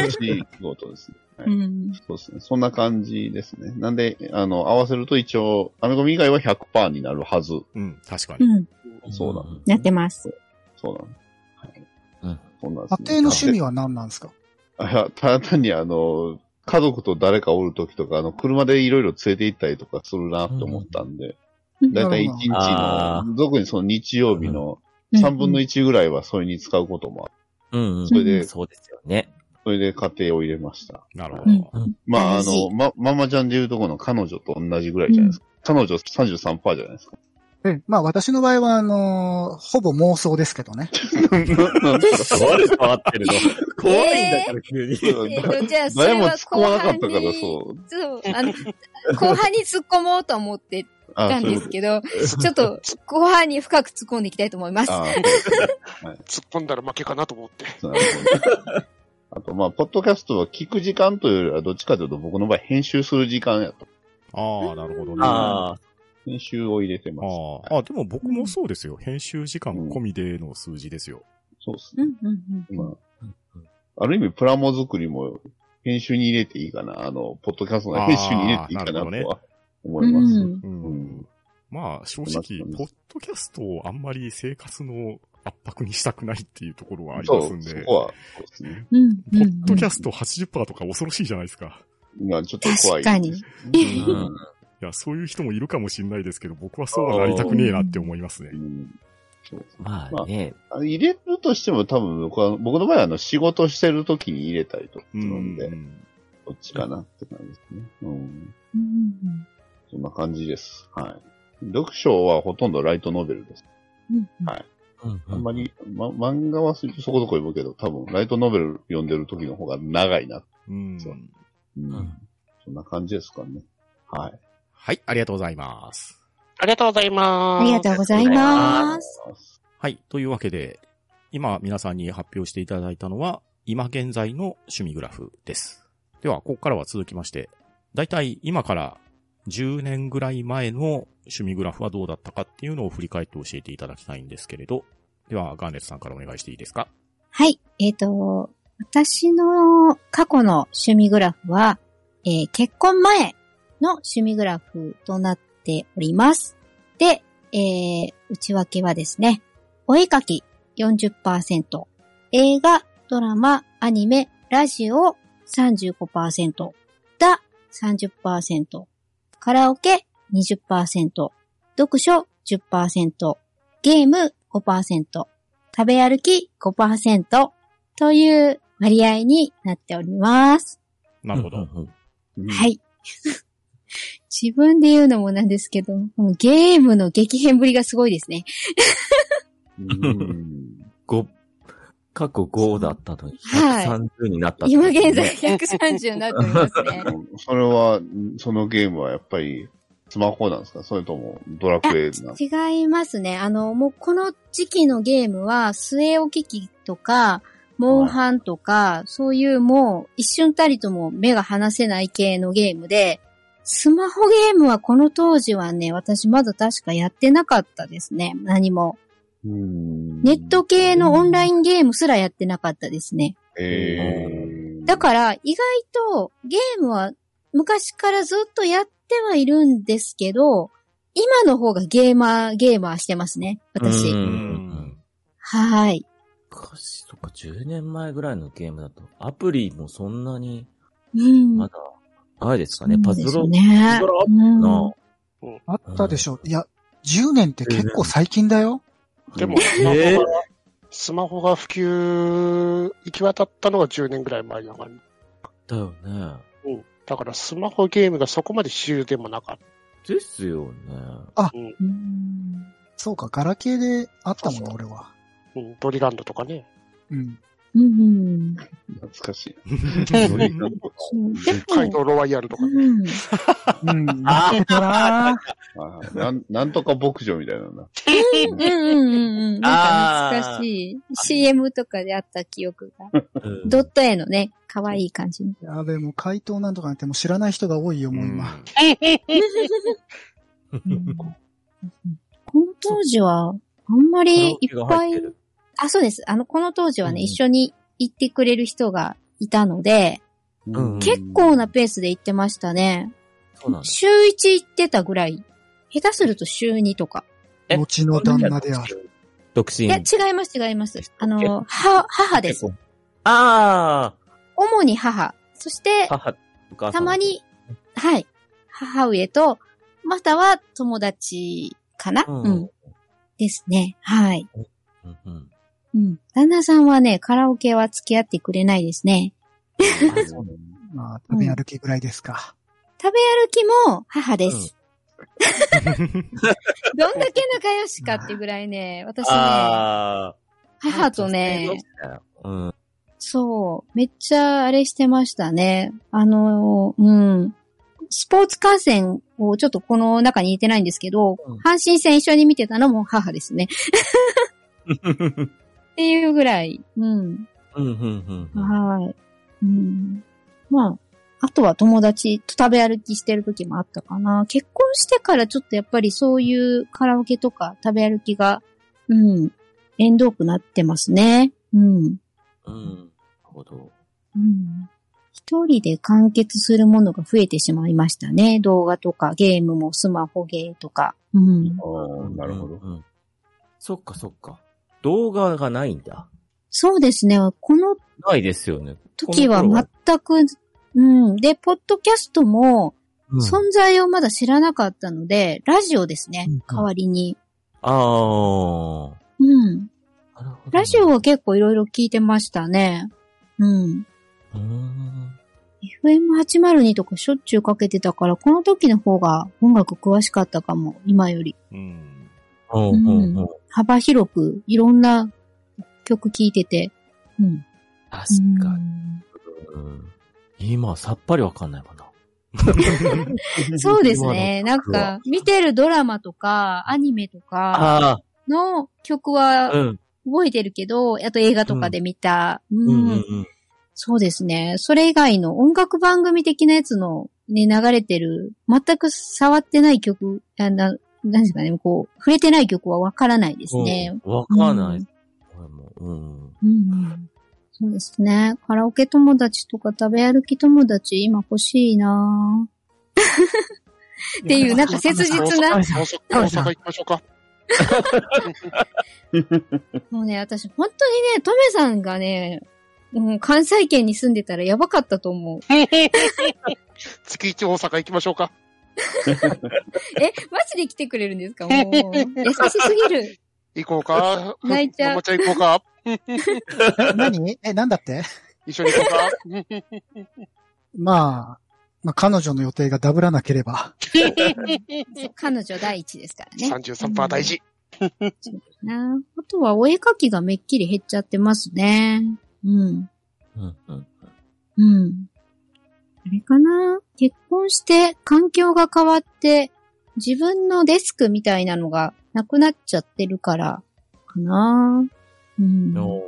お仕事ですね。はういん。そうですね。そんな感じですね。なんで、あの、合わせると一応、アメコミ以外は100%になるはず。うん、確かに。うん。そうだ。なってます。そうなの。はい。うんそんなんですね家庭の趣味は何なんですか？あいや、ただ単にあの、家族と誰かおるときとか、あの、車でいろいろ連れて行ったりとかするなって思ったんで、だいたい1日あの、特にその日曜日の3分の1ぐらいはそれに使うこともある。うんうん。それで、そうですよね。それで家庭を入れました。なるほうんど。まあ、あの、ま、ママちゃんで言うとこの彼女と同じぐらいじゃないですか。彼女33%じゃないですか。え、まあ私の場合は、あのーほぼ妄想ですけどね。なんですか悪変わってるの。怖いんだから急に。えっと、じゃあ、それは後突っ込まなか半ったから、に、そう。そう、あの、後半に突っ込もうと思ってあたんですけど、ちょっと後半に深く突っ込んでいきたいと思います。突っ込んだら負けかなと思って。あと、まあ、ポッドキャストは聞く時間というよりは、どっちかというと僕の場合編集する時間やと。ああ、なるほどね。ああ。編集を入れてます。ああ、あでも僕もそうですよ。編集時間込みでの数字ですよ。そうですね。うんうんうんまあ、ある意味、プラモ作りも編集に入れていいかな。あの、ポッドキャストの編集に入れていいかなあーなるほどねとは思います。うんうんうんまあ、正直ポッドキャストをあんまり生活の圧迫にしたくないっていうところはありますんで、そこは、そうですね。うんポッドキャススト80%とか恐ろしいじゃないですか。今、ちょっと怖い確かにいや、そういう人もいるかもしれないですけど、僕はそうはなりたくねえなって思いますねまあね。あの入れるとしても多分僕は、僕の場合はあの仕事してる時に入れたりとかすうるんで、ん。どっちかなって感じですね。うん。うんそんな感じです。はい。読書はほとんどライトノベルです。はいうんあんまり、ま、漫画はそこそこ読むけど、多分、ライトノベル読んでる時の方が長いな。うん。そううんんそんな感じですかね。はい。はい、ありがとうございます。ありがとうございます。ありがとうございます。はい。というわけで、今皆さんに発表していただいたのは、今現在の趣味グラフです。では、ここからは続きまして、だいたい今から10年ぐらい前の趣味グラフはどうだったかっていうのを振り返って教えていただきたいんですけれど、では、ガーネットさんからお願いしていいですか？はい。えっ、と、私の過去の趣味グラフは、えー結婚前の趣味グラフとなっております。で、えー内訳はですね、お絵かき40%、映画、ドラマ、アニメ、ラジオ35%、だ30%、カラオケ20%、読書10%、ゲーム5%、食べ歩き5%という割合になっております。なるほど。はい。自分で言うのもなんですけど、ゲームの激変ぶりがすごいですね。うん。五過去5だったのに、はい130になったって今ことね現在130になってますね。それは、そのゲームはやっぱり、スマホなんですか？それとも、ドラクエなんですか違いますね。あの、もうこの時期のゲームは、据え置き機とか、モンハンとか、そういうもう一瞬たりとも目が離せない系のゲームで、スマホゲームはこの当時はね、私まだ確かやってなかったですね。何も。うんネット系のオンラインゲームすらやってなかったですね。えー、だから、意外とゲームは昔からずっとやってはいるんですけど、今の方がゲーマー、ゲーマーしてますね。私。はい。昔とか10年前ぐらいのゲームだと、アプリもそんなに、うん。あれですかね、パズドラ、ねパズドラあったうんな。あったでしょ。いや、10年って結構最近だよ。でも、うんスマホえーが、スマホが普及、行き渡ったのが10年ぐらい前だから、だよね。うん。だからスマホゲームがそこまで主流でもなかっですよね。た。うん。うんそうか、ガラケーであったもんな、俺は。うん。ドリランドとかね。うん。うん。懐かしい。そうでカイドウロワイヤルとかね。うん。うん。やってたなはいなんなんとか牧場みたいなのな。うんうんうんうん。なんか懐かしい。CM とかであった記憶が。うんドット絵のね、可愛い感じの。やべえ、もう回答なんとかなんてもう知らない人が多いよ、もう今。うん この当時は、あんまりいっぱいあ、そうです。あの、この当時はね、うん一緒に行ってくれる人がいたので、うん結構なペースで行ってましたね。そうなんだ。週1行ってたぐらい。下手すると週2とか。え？後の旦那である。独身。いや、違います、違います。あの、は、母です。あ主に母。そしてあ、、母、お母さん。たま。に、はい。母上と、または友達かな、ううんん、ですね。はい。うんうん。うん。旦那さんはね、カラオケは付き合ってくれないですね。まあ、食べ歩きぐらいですか。食べ歩きも母です。どんだけ仲良しかってぐらいね、私ね。母とね、うん。そう、めっちゃあれしてましたね。あの、うん。スポーツ観戦をちょっとこの中に入れてないんですけど、うん阪神戦一緒に見てたのも母ですね。っていうぐらい、うん。うん、うん、うん。はい。うん。まあ、あとは友達と食べ歩きしてる時もあったかな。結婚してからちょっとやっぱりそういうカラオケとか食べ歩きが、うん、縁遠くなってますね。うん。うん。なるほど。うん。一人で完結するものが増えてしまいましたね。動画とかゲームもスマホゲーとか。うん。ああ、なるほど。うん。そっかそっか。動画がないんだ。そうですね。このないですよね。時は全く、うん。で、ポッドキャストもうん存在をまだ知らなかったので、ラジオですねうん。代わりに。ああ。うん。ラジオは結構いろいろ聞いてましたね。うん。うーん。FM802 とかしょっちゅうかけてたから、この時の方が音楽詳しかったかも、今より。うん。うんうんうん。幅広くいろんな曲聴いてて。うん。確かに。うん今、さっぱりわかんないもんな。う んそうですね。なんか、見てるドラマとか、アニメとかあの曲あ、はうん。覚えてるけど、あと映画とかで見た。そうですね。それ以外の音楽番組的なやつのね、流れてる、全く触ってない曲、あななんですかね、こう、触れてない曲はわからないですね。うんわかんないうん。うん。うんうんそうですね。カラオケ友達とか食べ歩き友達今欲しいなぁっていう、なんか切実な大、阪大阪行きましょうか。もうね、私本当にね、トメさんがね、うん、関西圏に住んでたらやばかったと思う。月一大阪行きましょうか。え、マジで来てくれるんですか？もう、優しすぎる。行こうか？泣いちゃうママちゃん行こうか？え何？え、なんだって？一緒に行こうか？まあ、まあ、彼女の予定がダブらなければ。彼女第一ですからね。33%大事。なあとはお絵描きがめっきり減っちゃってますね。うん。うんうん。うん。あれかな？結婚して環境が変わって自分のデスクみたいなのがなくなっちゃってるからかなうん。お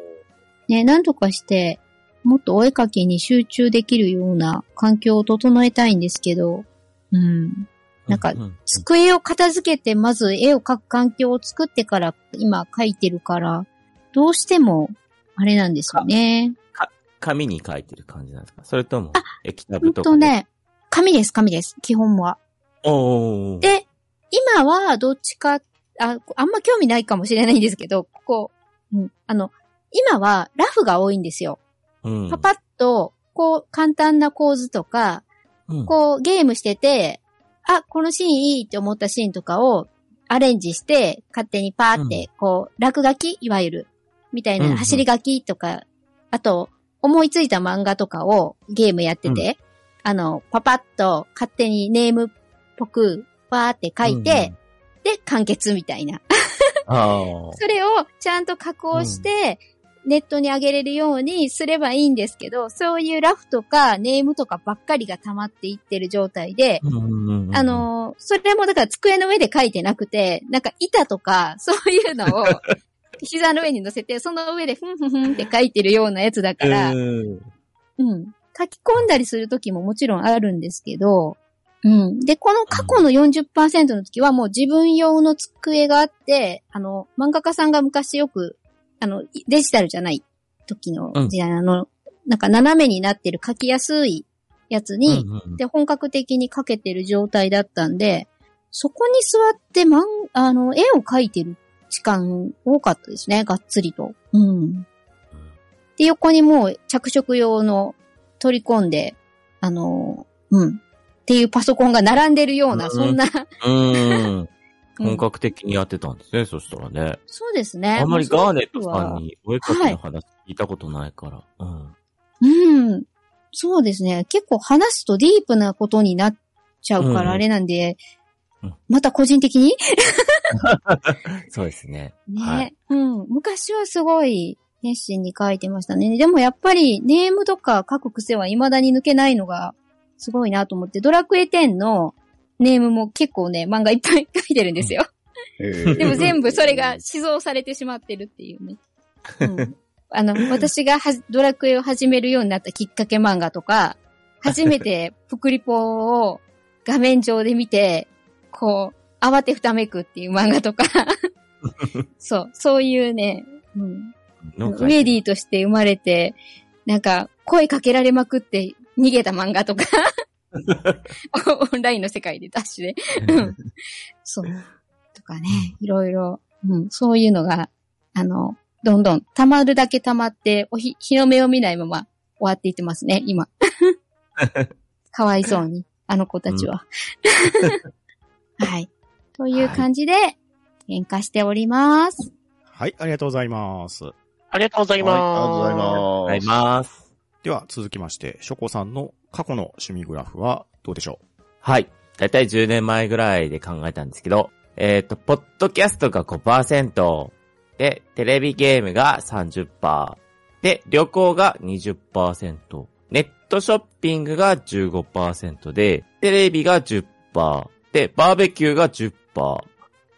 ね、なんとかしてもっとお絵描きに集中できるような環境を整えたいんですけど、うん。なんか机を片付けてまず絵を描く環境を作ってから今描いてるから、どうしてもあれなんですよね。紙に書いてる感じなんですか？それとも、液タほんブとかで。とね、紙です、紙です、基本は。おー。で、今はどっちか、あ、あんま興味ないかもしれないんですけど、ここ、うん、あの、今はラフが多いんですよ。うん、パパッと、こう、簡単な構図とか、うん、こう、ゲームしてて、あ、このシーンいいって思ったシーンとかをアレンジして、勝手にパーって、こう、落書きいわゆる、みたいなん走り書きとか、あと、思いついた漫画とかをゲームやってて、あの、パパッと勝手にネームっぽく、わーって書いて、で、完結みたいな。それをちゃんと加工して、ネットに上げれるようにすればいいんですけど、そういうラフとかネームとかばっかりが溜まっていってる状態で、あ、のーそれもだから机の上で書いてなくて、なんか板とか、そういうのを、膝の上に乗せて、その上でふんふんふんって書いてるようなやつだから、うん。うん。書き込んだりするときももちろんあるんですけど、うん。で、この過去の40%の時はもう自分用の机があって、あの、漫画家さんが昔よく、あの、デジタルじゃない時のうん。時代、あの、なんか斜めになってる書きやすいやつに、うんうん。で、本格的に描けてる状態だったんで、そこに座って、まん、あの、絵を描いてる時間多かったですね、がっつりと。うん。で、横にもう着色用の取り込んで、あの、うん。っていうパソコンが並んでるような、うんそんな、うん。うん本格的にやってたんですね、そしたらね。そうですね。あんまりガーネットさんにお絵描きの話聞いたことないから。うん。うん。そうですね。結構話すとディープなことになっちゃうかうんらあれなんで、うんまた個人的に？そうですね。ね、はいうん。昔はすごい熱心に書いてましたね。でもやっぱりネームとか書く癖は未だに抜けないのがすごいなと思って、ドラクエ10のネームも結構ね、漫画いっぱい書いてるんですよ。えー でも全部それが死蔵されてしまってるっていうね。うん、あの、私がドラクエを始めるようになったきっかけ漫画とか、初めてプクリポを画面上で見て、こう、慌てふためくっていう漫画とか、そう、そういうね、うん、ウウェディとして生まれて、なんか、声かけられまくって逃げた漫画とか、オンラインの世界でダッシュで。うんそう。とかね、いろいろ、うん、そういうのが、あの、どんどん溜まるだけ溜まって、おひ、日の目を見ないまま終わっていってますね、今。かわいそうに、あの子たちは。はい。という感じで、喧嘩しております。はい、ありがとうございます。ありがとうございはい、ありがとうございます。では続きまして、ショコさんの過去の趣味グラフはどうでしょはい。だいたい10年前ぐらいで考えたんですけど、えっ、と、ポッドキャストが5%、で、テレビゲームが30%、で、旅行が20%、ネットショッピングが15%で、テレビが10%、で、バーベキューが10%、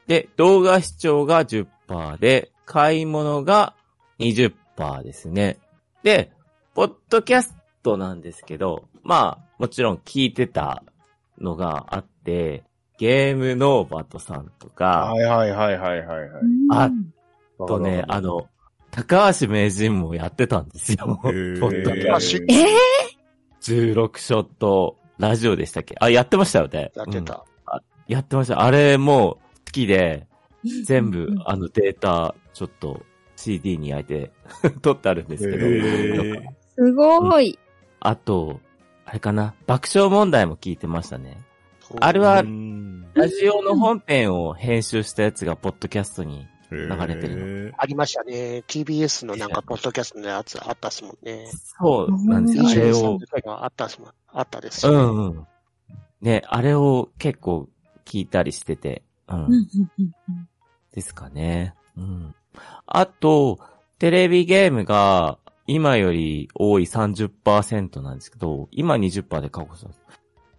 で、動画視聴が10%で、買い物が20%ですね。で、ポッドキャストなんですけど、まあ、もちろん聞いてたのがあって、ゲームノーバトさんとか、はいはいはいはいはいはい。あとね、あの、高橋名人もやってたんですよ。ポッドキャストええ16ショットラジオでしたっけ？あ、やってましたよね。うんやってた。やってました。あれも好きで、全部うん、あのデータ、ちょっと CD に焼いて 撮ってあるんですけど。すごい。あと、あれかな爆笑問題も聞いてましたね。あれはうんラジオの本編を編集したやつがポッドキャストに。流れてるありましたね。TBS のなんか、ポッドキャストのやつあったっすもんね。そうなんですよ。うんあれ23を。あったっすもん。あったですね。んうん。ね、あれを結構聞いたりしてて。うん。うんうんうんですかね。うん。あと、テレビゲームが今より多い30%なんですけど、今20%で過去したんです。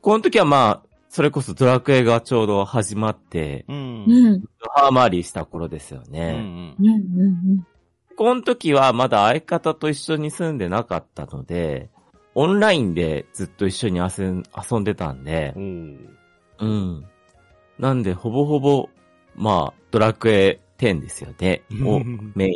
この時はまあ、それこそドラクエがちょうど始まって、うん。うんハーマーリーした頃ですようんね。うんうんこの時はまだ相方と一緒に住んでなかったので、オンラインでずっと一緒に遊ん遊んでたんでう、ん。うん。なんで、ほぼほぼ、まあ、ドラクエ10ですよね。を メ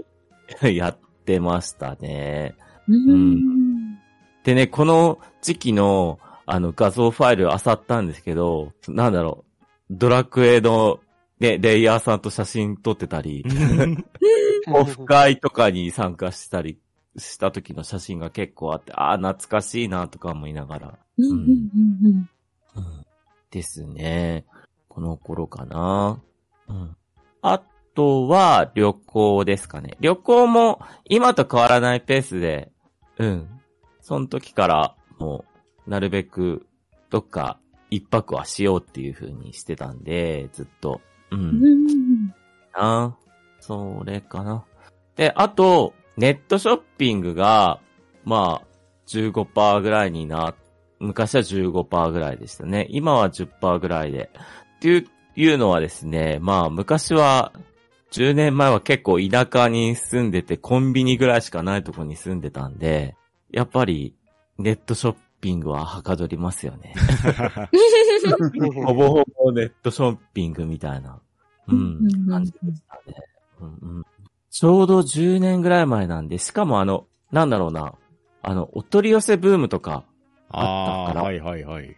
イン やってましたね。うんうんでね、この時期の、あの、画像ファイル漁ったんですけど、なんだろう、ドラクエの、ね、レイヤーさんと写真撮ってたり、オフ会とかに参加したりした時の写真が結構あって、ああ、懐かしいなとか思いながら、うんうんうんうんですね。この頃かな。うん。あとは、旅行ですかね。旅行も、今と変わらないペースで、うん。その時から、もう、なるべく、どっか、一泊はしようっていう風にしてたんで、ずっと。う。うんんな。それかな。で、あと、ネットショッピングが、まあ、15%ぐらいにな、昔は15%ぐらいでしたね。今は10%ぐらいで。っていう、いうのはですね、まあ、昔は、10年前は結構田舎に住んでて、コンビニぐらいしかないとこに住んでたんで、やっぱり、ネットショッピングははかどりますよね。ほぼほぼネットショッピングみたいな、ううんうんん、感じでしたね。うんうんちょうど10年ぐらい前なんで、しかもあの、なんだろうな、あの、お取り寄せブームとか、あったからああ、はいはいはい。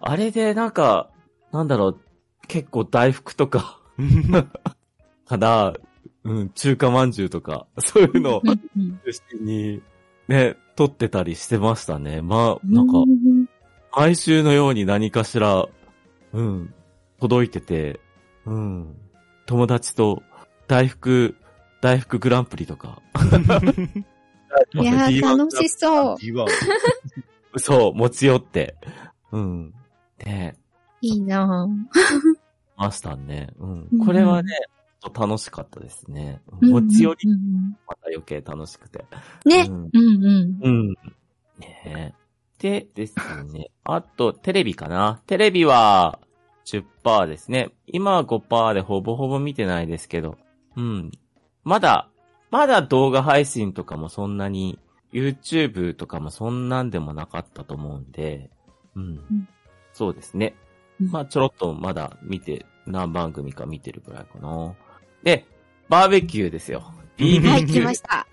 あれでなんか、なんだろう、結構大福とか、かな、うん、中華まんじゅうとか、そういうのをに、ね、撮ってたりしてましたね。まあ、なんか、うん。毎週のように何かしら、うん、届いてて、うん、友達と大福、大福グランプリとか。いやー、楽しそう。そう、持ち寄って、うん。ね、いいなましたね。うんうん。これはね、楽しかったですね。ぁ持ち寄り、うんまた余計楽しくて。うんね。うんうんうん。うん。ねでですね。あと、テレビかな。テレビは10%ですね。今は5%でほぼほぼ見てないですけど。うん。まだ、まだ動画配信とかもそんなに、YouTube とかもそんなんでもなかったと思うんで。うん。んそうですね。うんまあちょろっとまだ見て、何番組か見てるくらいかな。で、バーベキューですよ。BBQ はい、来ました。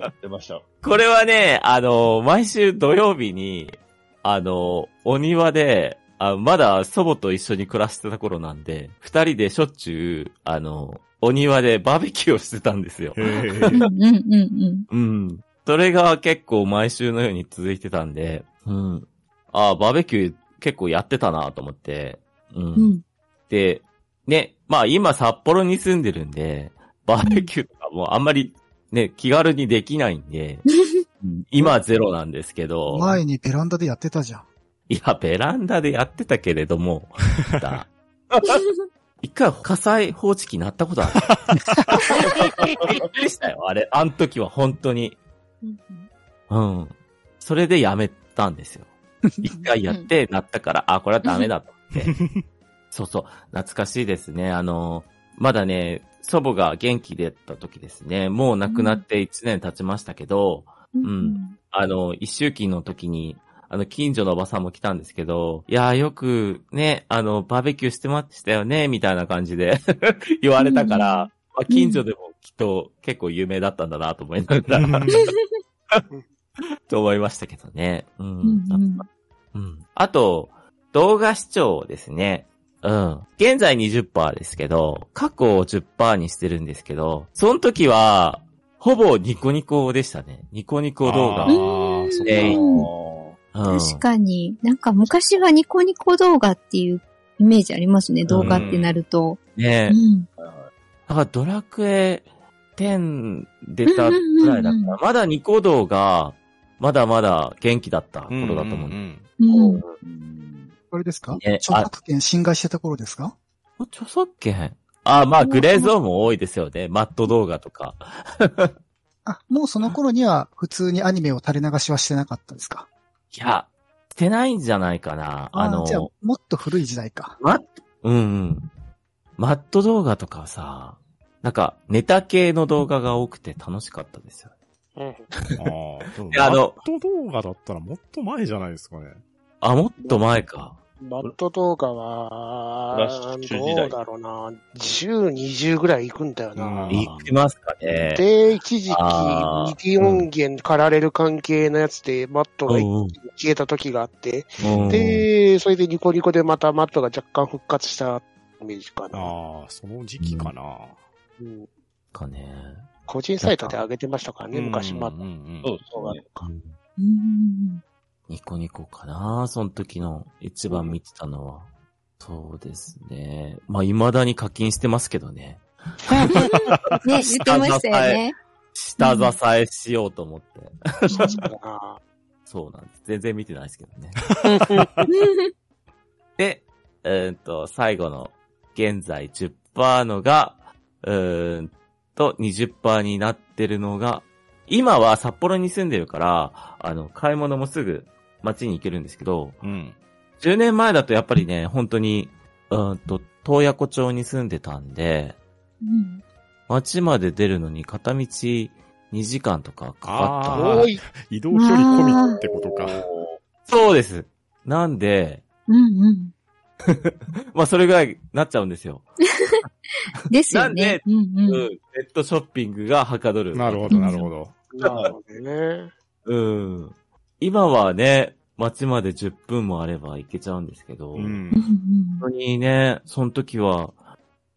やってました。これはね、あの、毎週土曜日に、あの、お庭で、あまだ祖母と一緒に暮らしてた頃なんで、二人でしょっちゅう、あの、お庭でバーベキューをしてたんですよ。うんうんうん。うん。それが結構毎週のように続いてたんで、うん。ああ、バーベキュー結構やってたなと思って、うん。うん。で、ね、まあ今札幌に住んでるんで、バーベキューとかもあんまりね、気軽にできないんで、今はゼロなんですけど、前にベランダでやってたじゃん。いや、ベランダでやってたけれども、だ一回火災報知器鳴ったことある。びっくりしたよ、あれ。あの時は本当に。うん。それでやめたんですよ。一回やって鳴ったから、あ、これはダメだと思って。そうそう。懐かしいですね。あの、まだね、祖母が元気でった時ですね。もう亡くなって1年経ちましたけど、うんあの、一周期の時に、あの、近所のおばさんも来たんですけど、いやー、よくね、あの、バーベキューしてましたよね、みたいな感じで 言われたから、まあ、近所でもきっと結構有名だったんだなと思いながら、と思いましたけどね。うん。うん。あと、動画視聴ですね。うん。現在20%ですけど、過去を10%にしてるんですけど、その時は、ほぼニコニコでしたね。ニコニコ動画。あーそっかえーうん確かに、なんか昔はニコニコ動画っていうイメージありますね、動画ってなると。ねうん。だからドラクエ10出たぐらいだから、まだニコ動が、まだまだ元気だった頃だと思う。んんうん。あれですか？ね著作権侵害してた頃ですか？著作権？あ、まあ、グレーゾーンも多いですよね。マット動画とか。あ、もうその頃には普通にアニメを垂れ流しはしてなかったですか？いや、してないんじゃないかな。あのじゃあ、もっと古い時代か。 MAD、うんうん。 MAD動画とかはさ、なんか、ネタ系の動画が多くて楽しかったですよ。うんああのマット動画だったらもっと前じゃないですかね。あ、もっと前か。 MAD動画はどうだろうな。10、20ぐらい行くんだよな。うん行きますかね。で、一時期、ミディ音源駆られる関係のやつで、 MADが消えた時があって、うんで、それでニコニコでまたマットが若干復活したイメージかな。ああ、その時期かな。うんかね。個人サイトで上げてましたからね、昔マットうんうんそうです動画ね。うんニコニコかなその時の一番見てたのは。そうですね。まあ、未だに課金してますけどね。ね、言ってましたよね。下支えしようと思って。そうだな。そうなんです。全然見てないですけどね。で、えーっと、最後の、現在10%のが、うーんと、20%になってるのが、今は札幌に住んでるから、あの、買い物もすぐ街に行けるんですけど、うん。10年前だとやっぱりね、本当に、うーんと、東野湖町に住んでたんで、うん街まで出るのに片道2時間とかかかったあーの多い。移動距離込みってことか。そうです。なんで、うんうん。まあそれぐらいなっちゃうんですよ。ですよね。うんう。うんん。ネットショッピングがはかどる。なるほど、なるほど。なるほどね。うん。今はね、街まで10分もあれば行けちゃうんですけど、う本ん。当にね、その時は、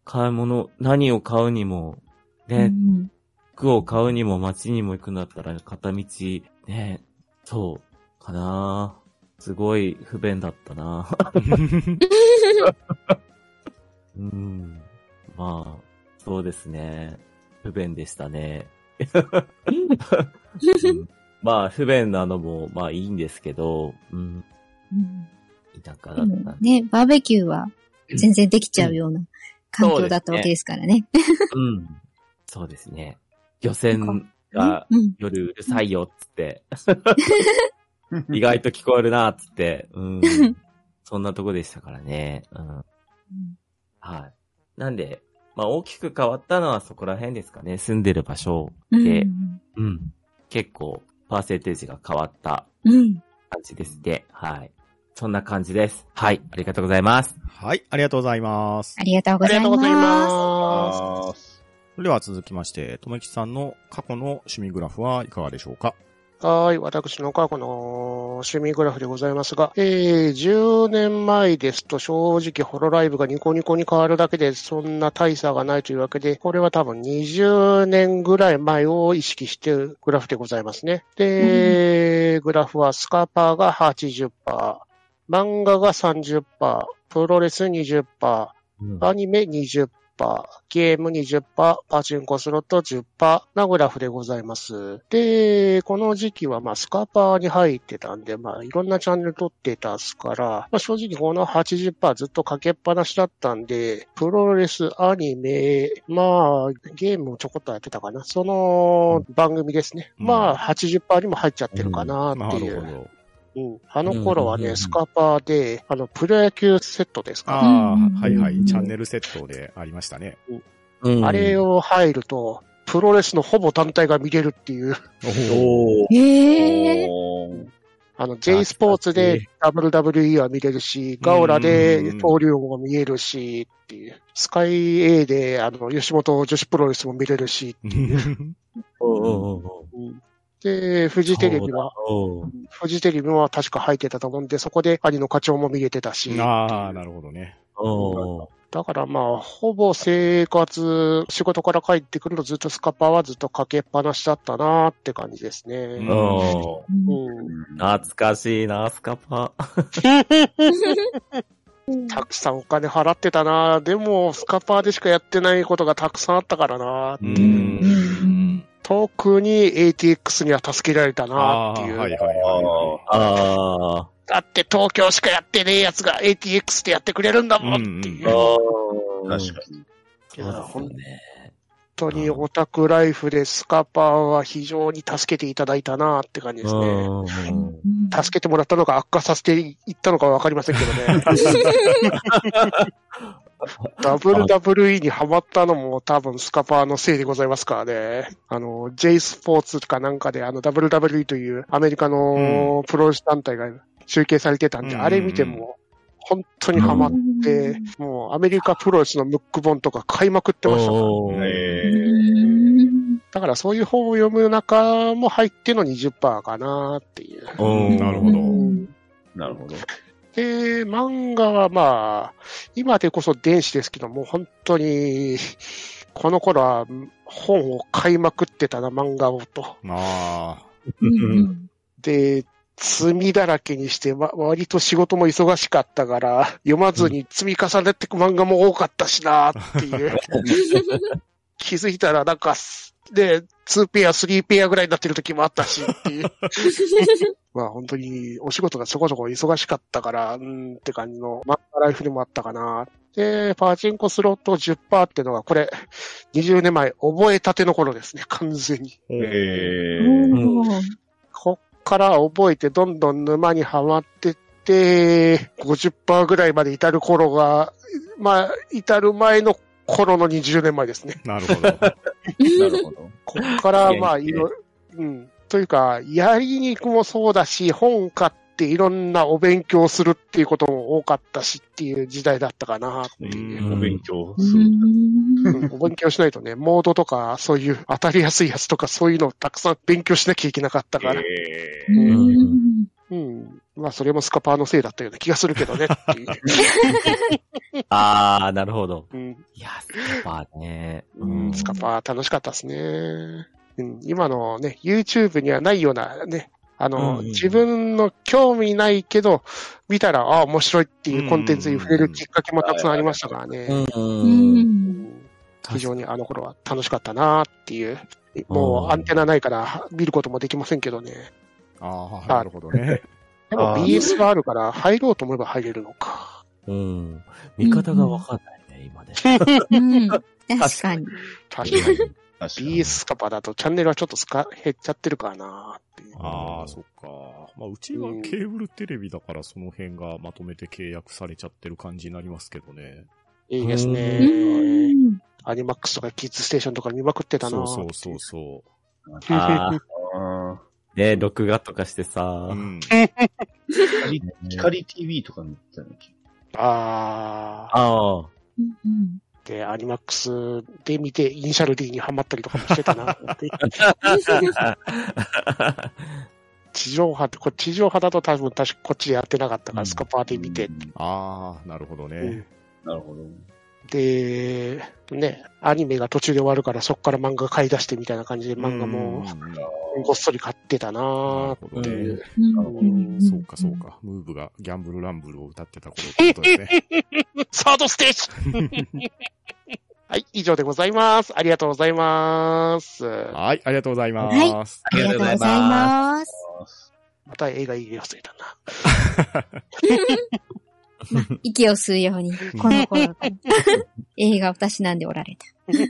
買い物、何を買うにも、うんね、服を買うにも街にも行くんだったら片道、ね、そう、かなすごい不便だったな うん。まあ、そうですね。不便でしたね。うんまあ、不便なのも、まあいいんですけど、うん。うん田舎でだったも。ね、バーベキューは全然できちゃうような環境だったわけですからね。うん。そうですね。漁船がうん。夜うるさいよ、っつって。意外と聞こえるな、っつって。うん。そんなとこでしたからね。うん。はい。なんで、まあ大きく変わったのはそこら辺ですかね。住んでる場所うんで、うん。結構、パーセンテージが変わったうん。感じですね。はい。そんな感じです。はい。ありがとうございます。はい、ありがとうございます。ありがとうございありがとうございます。では続きまして、とめきさんの過去の趣味グラフはいかがでしょうか？はい。私の過去の趣味グラフでございますが、えー、10年前ですと正直ホロライブがニコニコに変わるだけでそんな大差がないというわけで、これは多分20年ぐらい前を意識してるグラフでございますね。で、グラフはスカパーが80%、漫画が30%、プロレス20%、うんアニメ20%、20%、ゲーム20%、パチンコスロット10%なグラフでございます。で、この時期はまあスカパーに入ってたんで、まあいろんなチャンネル撮ってたっすから、まあ正直この80%ずっとかけっぱなしだったんで、プロレス、アニメ、まあゲームもちょこっとやってたかな。その番組ですね。うんまあ80%にも入っちゃってるかななっていう。るほど。うん、あの頃はね、うんうんうん。スカパーで、あの、プロ野球セットですか、ああ、うんはいはい。チャンネルセットでありましたね。うん。あれを入ると、プロレスのほぼ単体が見れるっていう、おー。えー。あの、J スポーツで WWE は見れるし、ガオラで登竜も見えるし、っていう。スカイ A で、あの、吉本女子プロレスも見れるし、うんうんうんうんで、フジテレビは、フジテレビは確か入ってたと思うんで、そこで兄の課長も見れてたし、ああ、なるほどね。だからまあ、ほぼ生活、仕事から帰ってくるとずっとスカパーはずっとかけっぱなしだったなって感じですね。うん懐かしいな、スカパ。たくさんお金払ってたなでも、スカパーでしかやってないことがたくさんあったからなう。うん特に ATX には助けられたなああ、っていう。はいはいはああ。だって東京しかやってねえやつが ATX でやってくれるんだもんっていう。うん本確かに。そうですよね。当にオタクライフでスカパーは非常に助けていただいたなって感じですね。うん助けてもらったのか悪化させていったのかわかりませんけどね。WWE にハマったのも多分スカパーのせいでございますからね。あの、J スポーツかなんかであの WWE というアメリカのプロレス団体が集計されてたんで、うんあれ見ても本当にハマって、もうアメリカプロレスのムック本とか買いまくってましたから。だからそういう本を読む中も入っての20%かなっていう。うんなるほどー、なるほど。で、漫画はまあ、今でこそ電子ですけども、本当に、この頃は本を買いまくってたな、漫画をと。い。ああ、うんで、積みだらけにして、わ割と仕事も忙しかったから、読まずに積み重ねていく漫画も多かったしなっていう。気づいたらなんか、で、2ペア、3ペアぐらいになってる時もあったしっていう。まあ本当にお仕事がそこそこ忙しかったから、うーんって感じの漫画ライフでもあったかな。で、パチンコスロット10%っていうのが、これ、20年前、覚えたての頃ですね、完全に。えうんこっから覚えてどんどん沼にはまってって、50%ぐらいまで至る頃が、まあ、至る前の頃の20年前ですね。なるほど。ー、なるほど。こっから、まあ、いろ、うん。というか、やりにくもそうだし、本買っていろんなお勉強するっていうことも多かったしっていう時代だったかなっていう。うんお勉強うする。んうんお勉強しないとね、モードとか、そういう当たりやすいやつとか、そういうのをたくさん勉強しなきゃいけなかったから。えうんうん。まあ、それもスカパーのせいだったような気がするけどねっていう。ああ、なるほど。うん。いや、スカパーね。うん、スカパー楽しかったですね。うん、今のね、YouTube にはないようなね、あの、うんうん自分の興味ないけど、見たら、ああ、面白いっていうコンテンツに触れるきっかけもたくさんありましたからね。うん。ううんん非常にあの頃は楽しかったなっていう。もううんアンテナないから見ることもできませんけどね。ああ、なるほどね。でも BS があるから入ろうと思えば入れるのか。うん。見方がわかんないね、今ね。うん 確かに。確かに。BS スカパだとチャンネルはちょっとすか減っちゃってるからなっていう。ああ、そっか。まあ、うちはケーブルテレビだからその辺がまとめて契約されちゃってる感じになりますけどね。いいですうね。んアニマックスとかキッズステーションとか見まくってたなそうそうそうそああ、あね、録画とかしてさう。う。ん。ー光光 TV とか見てたのああ。ああ。うんで、アニマックスで見て、イニシャル D にハマったりとかもしてたな。地上波って、これ地上波だと多分確かこっちでやってなかったから、うんスカパーで見て。ああ、なるほどね。なるほど。で、ね、アニメが途中で終わるからそこから漫画買い出してみたいな感じで漫画うんもごっそり買ってたなーほどね。うんそうかそうか。ムーブがギャンブルランブルを歌ってた頃ってことですね。サードステージ はい、以上でございます。ありがとうございます。はい、ありがとうございます。はいありがとうございます。また映画入れ忘れたな。息を吸うように、この頃から映画をたしなんでおられた。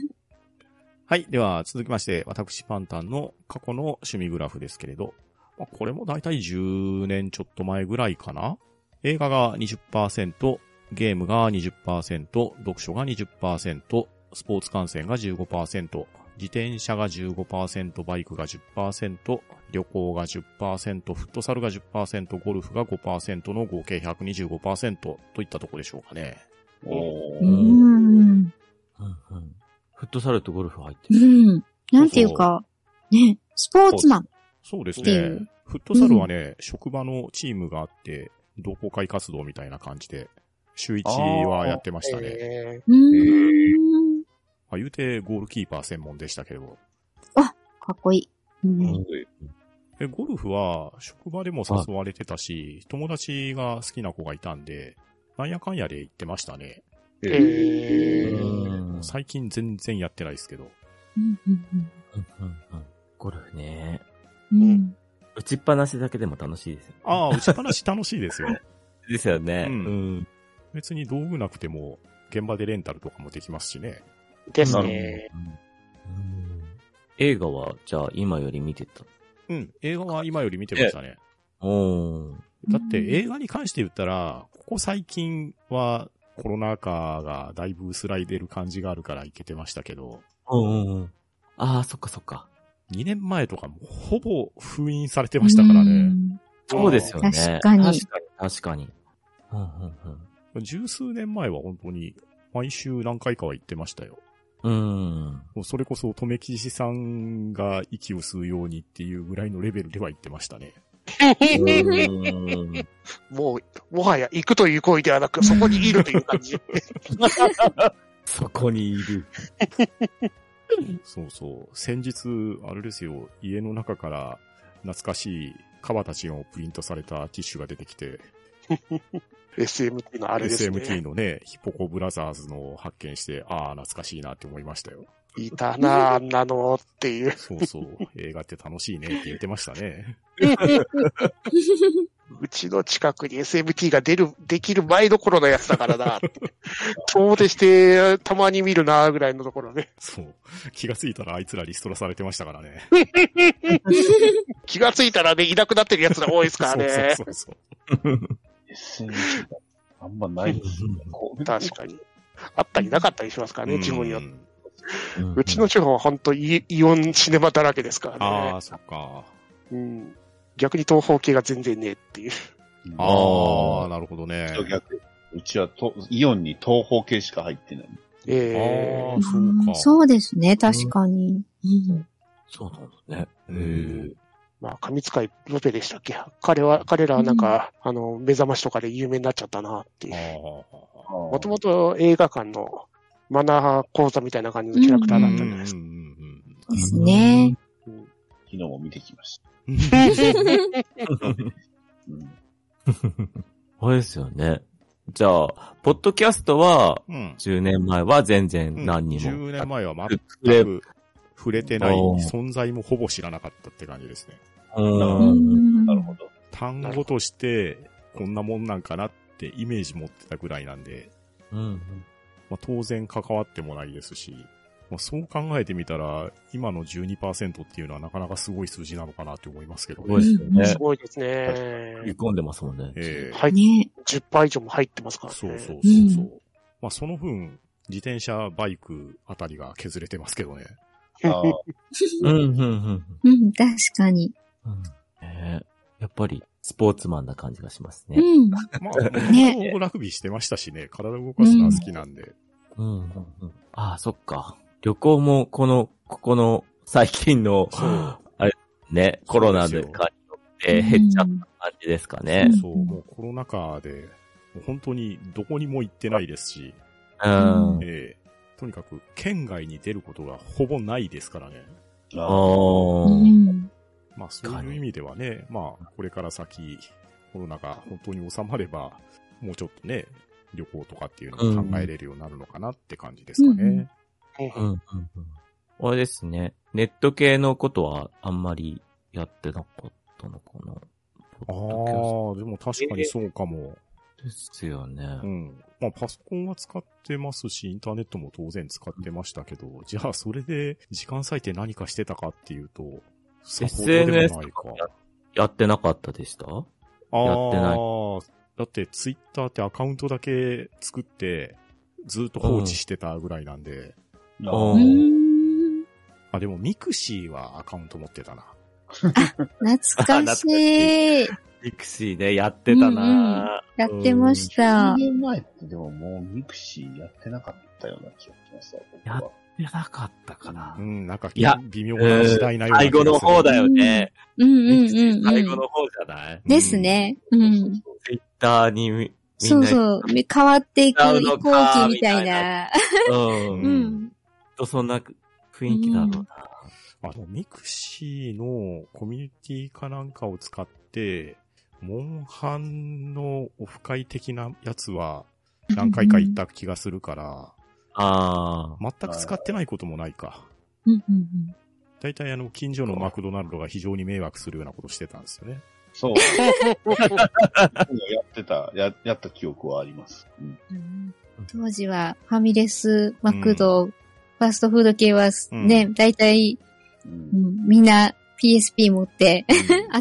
はい。では、続きまして、私パンタンの過去の趣味グラフですけれど、まあ、これもだいたい10年ちょっと前ぐらいかな映画が20%、ゲームが20%、読書が20%、スポーツ観戦が15%、自転車が15%、バイクが10%、旅行が10%、フットサルが10%、ゴルフが5%の合計125%といったところでしょうかね。おうーん。うんうんフットサルとゴルフ入ってうる。ん。なんていうか、ね、スポーツマン。そうですね。フットサルはね、職場のチームがあって、同好会活動みたいな感じで、週1はやってましたね。えうーん。まあ、言うてゴールキーパー専門でしたけど。かっこいい。うんうんでゴルフは職場でも誘われてたし、友達が好きな子がいたんで、なんやかんやで行ってましたね。ー、ええー、うん最近全然やってないですけど。うんうんうんうんうんゴルフね。うんうん打ちっぱなしだけでも楽しいですよ。ああ、打ちっぱなし楽しいですよ。ですよね。うんうん別に道具なくても、現場でレンタルとかもできますしね。ですなね。うん映画は、じゃあ今より見てた？うん、映画は今より見てましたね。おー。だって映画に関して言ったら、ここ最近はコロナ禍がだいぶ薄らいでる感じがあるからいけてましたけど、うんうんうん。ああ、そっかそっか。2年前とかもほぼ封印されてましたからうね。んそうですよね。確かに確かに、確かに。うんうん十数年前は本当に毎週何回かは行ってましたよ。うん。うん。もうそれこそ、とめきしさんが息を吸うようにっていうぐらいのレベルでは行ってましたね。うんもう、もはや行くという行為ではなく、そこにいるという感じ。そこにいる。そうそう。先日、あれですよ、家の中から懐かしい川たちがプリントされたティッシュが出てきて、SMT のあれですね。SMT のね、ヒポコブラザーズのを発見して、ああ、懐かしいなって思いましたよ。いたなあんなのっていう。そうそう。映画って楽しいねって言ってましたね。うちの近くに SMT が出る、できる前の頃のやつだからな。遠出して、たまに見るなぐらいのところね。そう。気がついたらあいつらリストラされてましたからね。気がついたらね、いなくなってるやつが多いですからね。そうそうそう。SNS があんまないですね。こう確かに。あったりなかったりしますからね、地方によって。うちの地方は本当イイオンシネマだらけですからね。ああ、そっか。うん、逆に東方系が全然ねえっていう。ああ、なるほどね。うちは逆うちはとイオンに東方系しか入ってない。えああ、そうか。そうですね、確かに。うんそうなんだね。うへんえ。まあ、神使いロペでしたっけ？彼は、彼らはなんか、あの、目覚ましとかで有名になっちゃったなっていう。あもともと映画館のマナー講座みたいな感じのキャラクターだったんじゃないですか。うんうんですね。うん昨日も見てきました。うんうんあれですよね。じゃあ、ポッドキャストは、うん。10年前は全然何にも。10年前は全く触れてない、存在もほぼ知らなかったって感じですね。うん。なるほど。単語として、こんなもんなんかなってイメージ持ってたぐらいなんで、うん。まあ、当然関わってもないですし、まあ、そう考えてみたら、今の12%っていうのはなかなかすごい数字なのかなって思いますけどすごいですよねす。ごいです振りね。込んでますもんね。ええはい。ね10%以上も入ってますからね。そうそうそうそう。まあ、その分、自転車、バイクあたりが削れてますけどね。あー うん、うん、うん。うん、確かに。うんねえやっぱり、スポーツマンな感じがしますね。うん。まあ、ねラグビーしてましたしね、体動かすのは好きなんで。うん、うん、うん。ああ、そっか。旅行も、この、ここの、最近の、そうあれ、ね、コロナでそうですよ感じて減っちゃった感じですかね。そう、もうコロナ禍で、もう本当にどこにも行ってないですし、うん。ええとにかく県外に出ることがほぼないですからね。ああーーうんまあそういう意味ではね、まあこれから先コロナが本当に収まれば、もうちょっとね、旅行とかっていうのも考えれるようになるのかなって感じですかね。うんうんうん。あれですね。ネット系のことはあんまりやってなかったのかな。ああ、でも確かにそうかも。ですよねう。ん。まあ、パソコンは使ってますし、インターネットも当然使ってましたけど、じゃあ、それで時間割いて何かしてたかっていうと、SNS もないか。ややってなかったでした？あやってないあ、だってツイッターってアカウントだけ作って、ずっと放置してたぐらいなんで、あうん。あ、でもミクシーはアカウント持ってたな。懐かしい。ミクシーでやってたな、やってまし10た。年前ってでももうミクシーやってなかったような気がしますやっやなかったかなう。ん、なんかいや微妙な時代なような最後の方だよね。うんうんうんうん。最後の方じゃない？ですね。うん。ツイッターにそうそう。変わっていく移違うの行か期みたいな。うん。ううん。ん。と、そんな雰囲気だろうな。あの、ミクシーのコミュニティかなんかを使って、モンハンのオフ会的なやつは何回か行った気がするから、ああ。全く使ってないこともないか。うんうんうん大体あの、近所のマクドナルドが非常に迷惑するようなことしてたんですよね。そう。やってた、や、やった記憶はあります。うんうん当時はファミレス、マクド、ファーストフード系はね、大体、ううんんみんな PSP 持って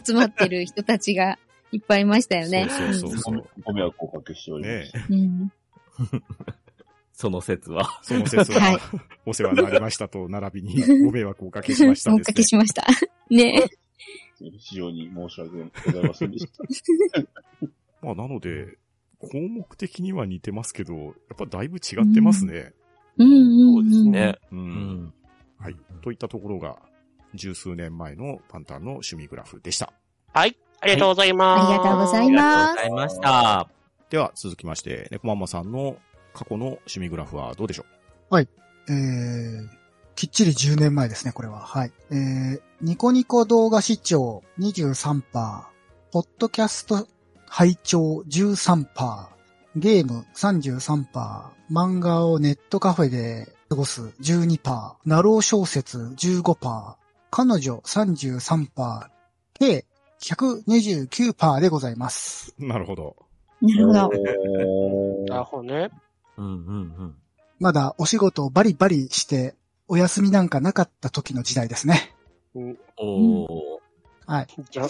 集まってる人たちがいっぱいいましたよね。そうそうそうそう。ご迷惑をおかけしておりまねす。うん その説は。その説ははいお世話になりましたと、並びにご迷惑をおかけしましたおです、ね。かけしました。ね。非常に申し訳ございませんでした。まあ、なので、項目的には似てますけど、やっぱだいぶ違ってますね。うんうんそうですうん。ね。う。うんん。はい。といったところが、十数年前のパンタンの趣味グラフでした。はい。ありがとうございます。ありがとうございありがますとうございました。では、続きまして、猫ママさんの過去の趣味グラフはどうでしょえー、きっちり10年前ですね、これは。はい。えー、ニコニコ動画視聴23%、ポッドキャスト拝聴13%、ゲーム33%、漫画をネットカフェで過ごす12%、ナロー小説15%、彼女33%、計129%でございます。うなるほど。なるほど。なるほどね。うんうんうん。まだお仕事をバリバリして、お休みなんかなかった時の時代ですね。うんおー。はい。や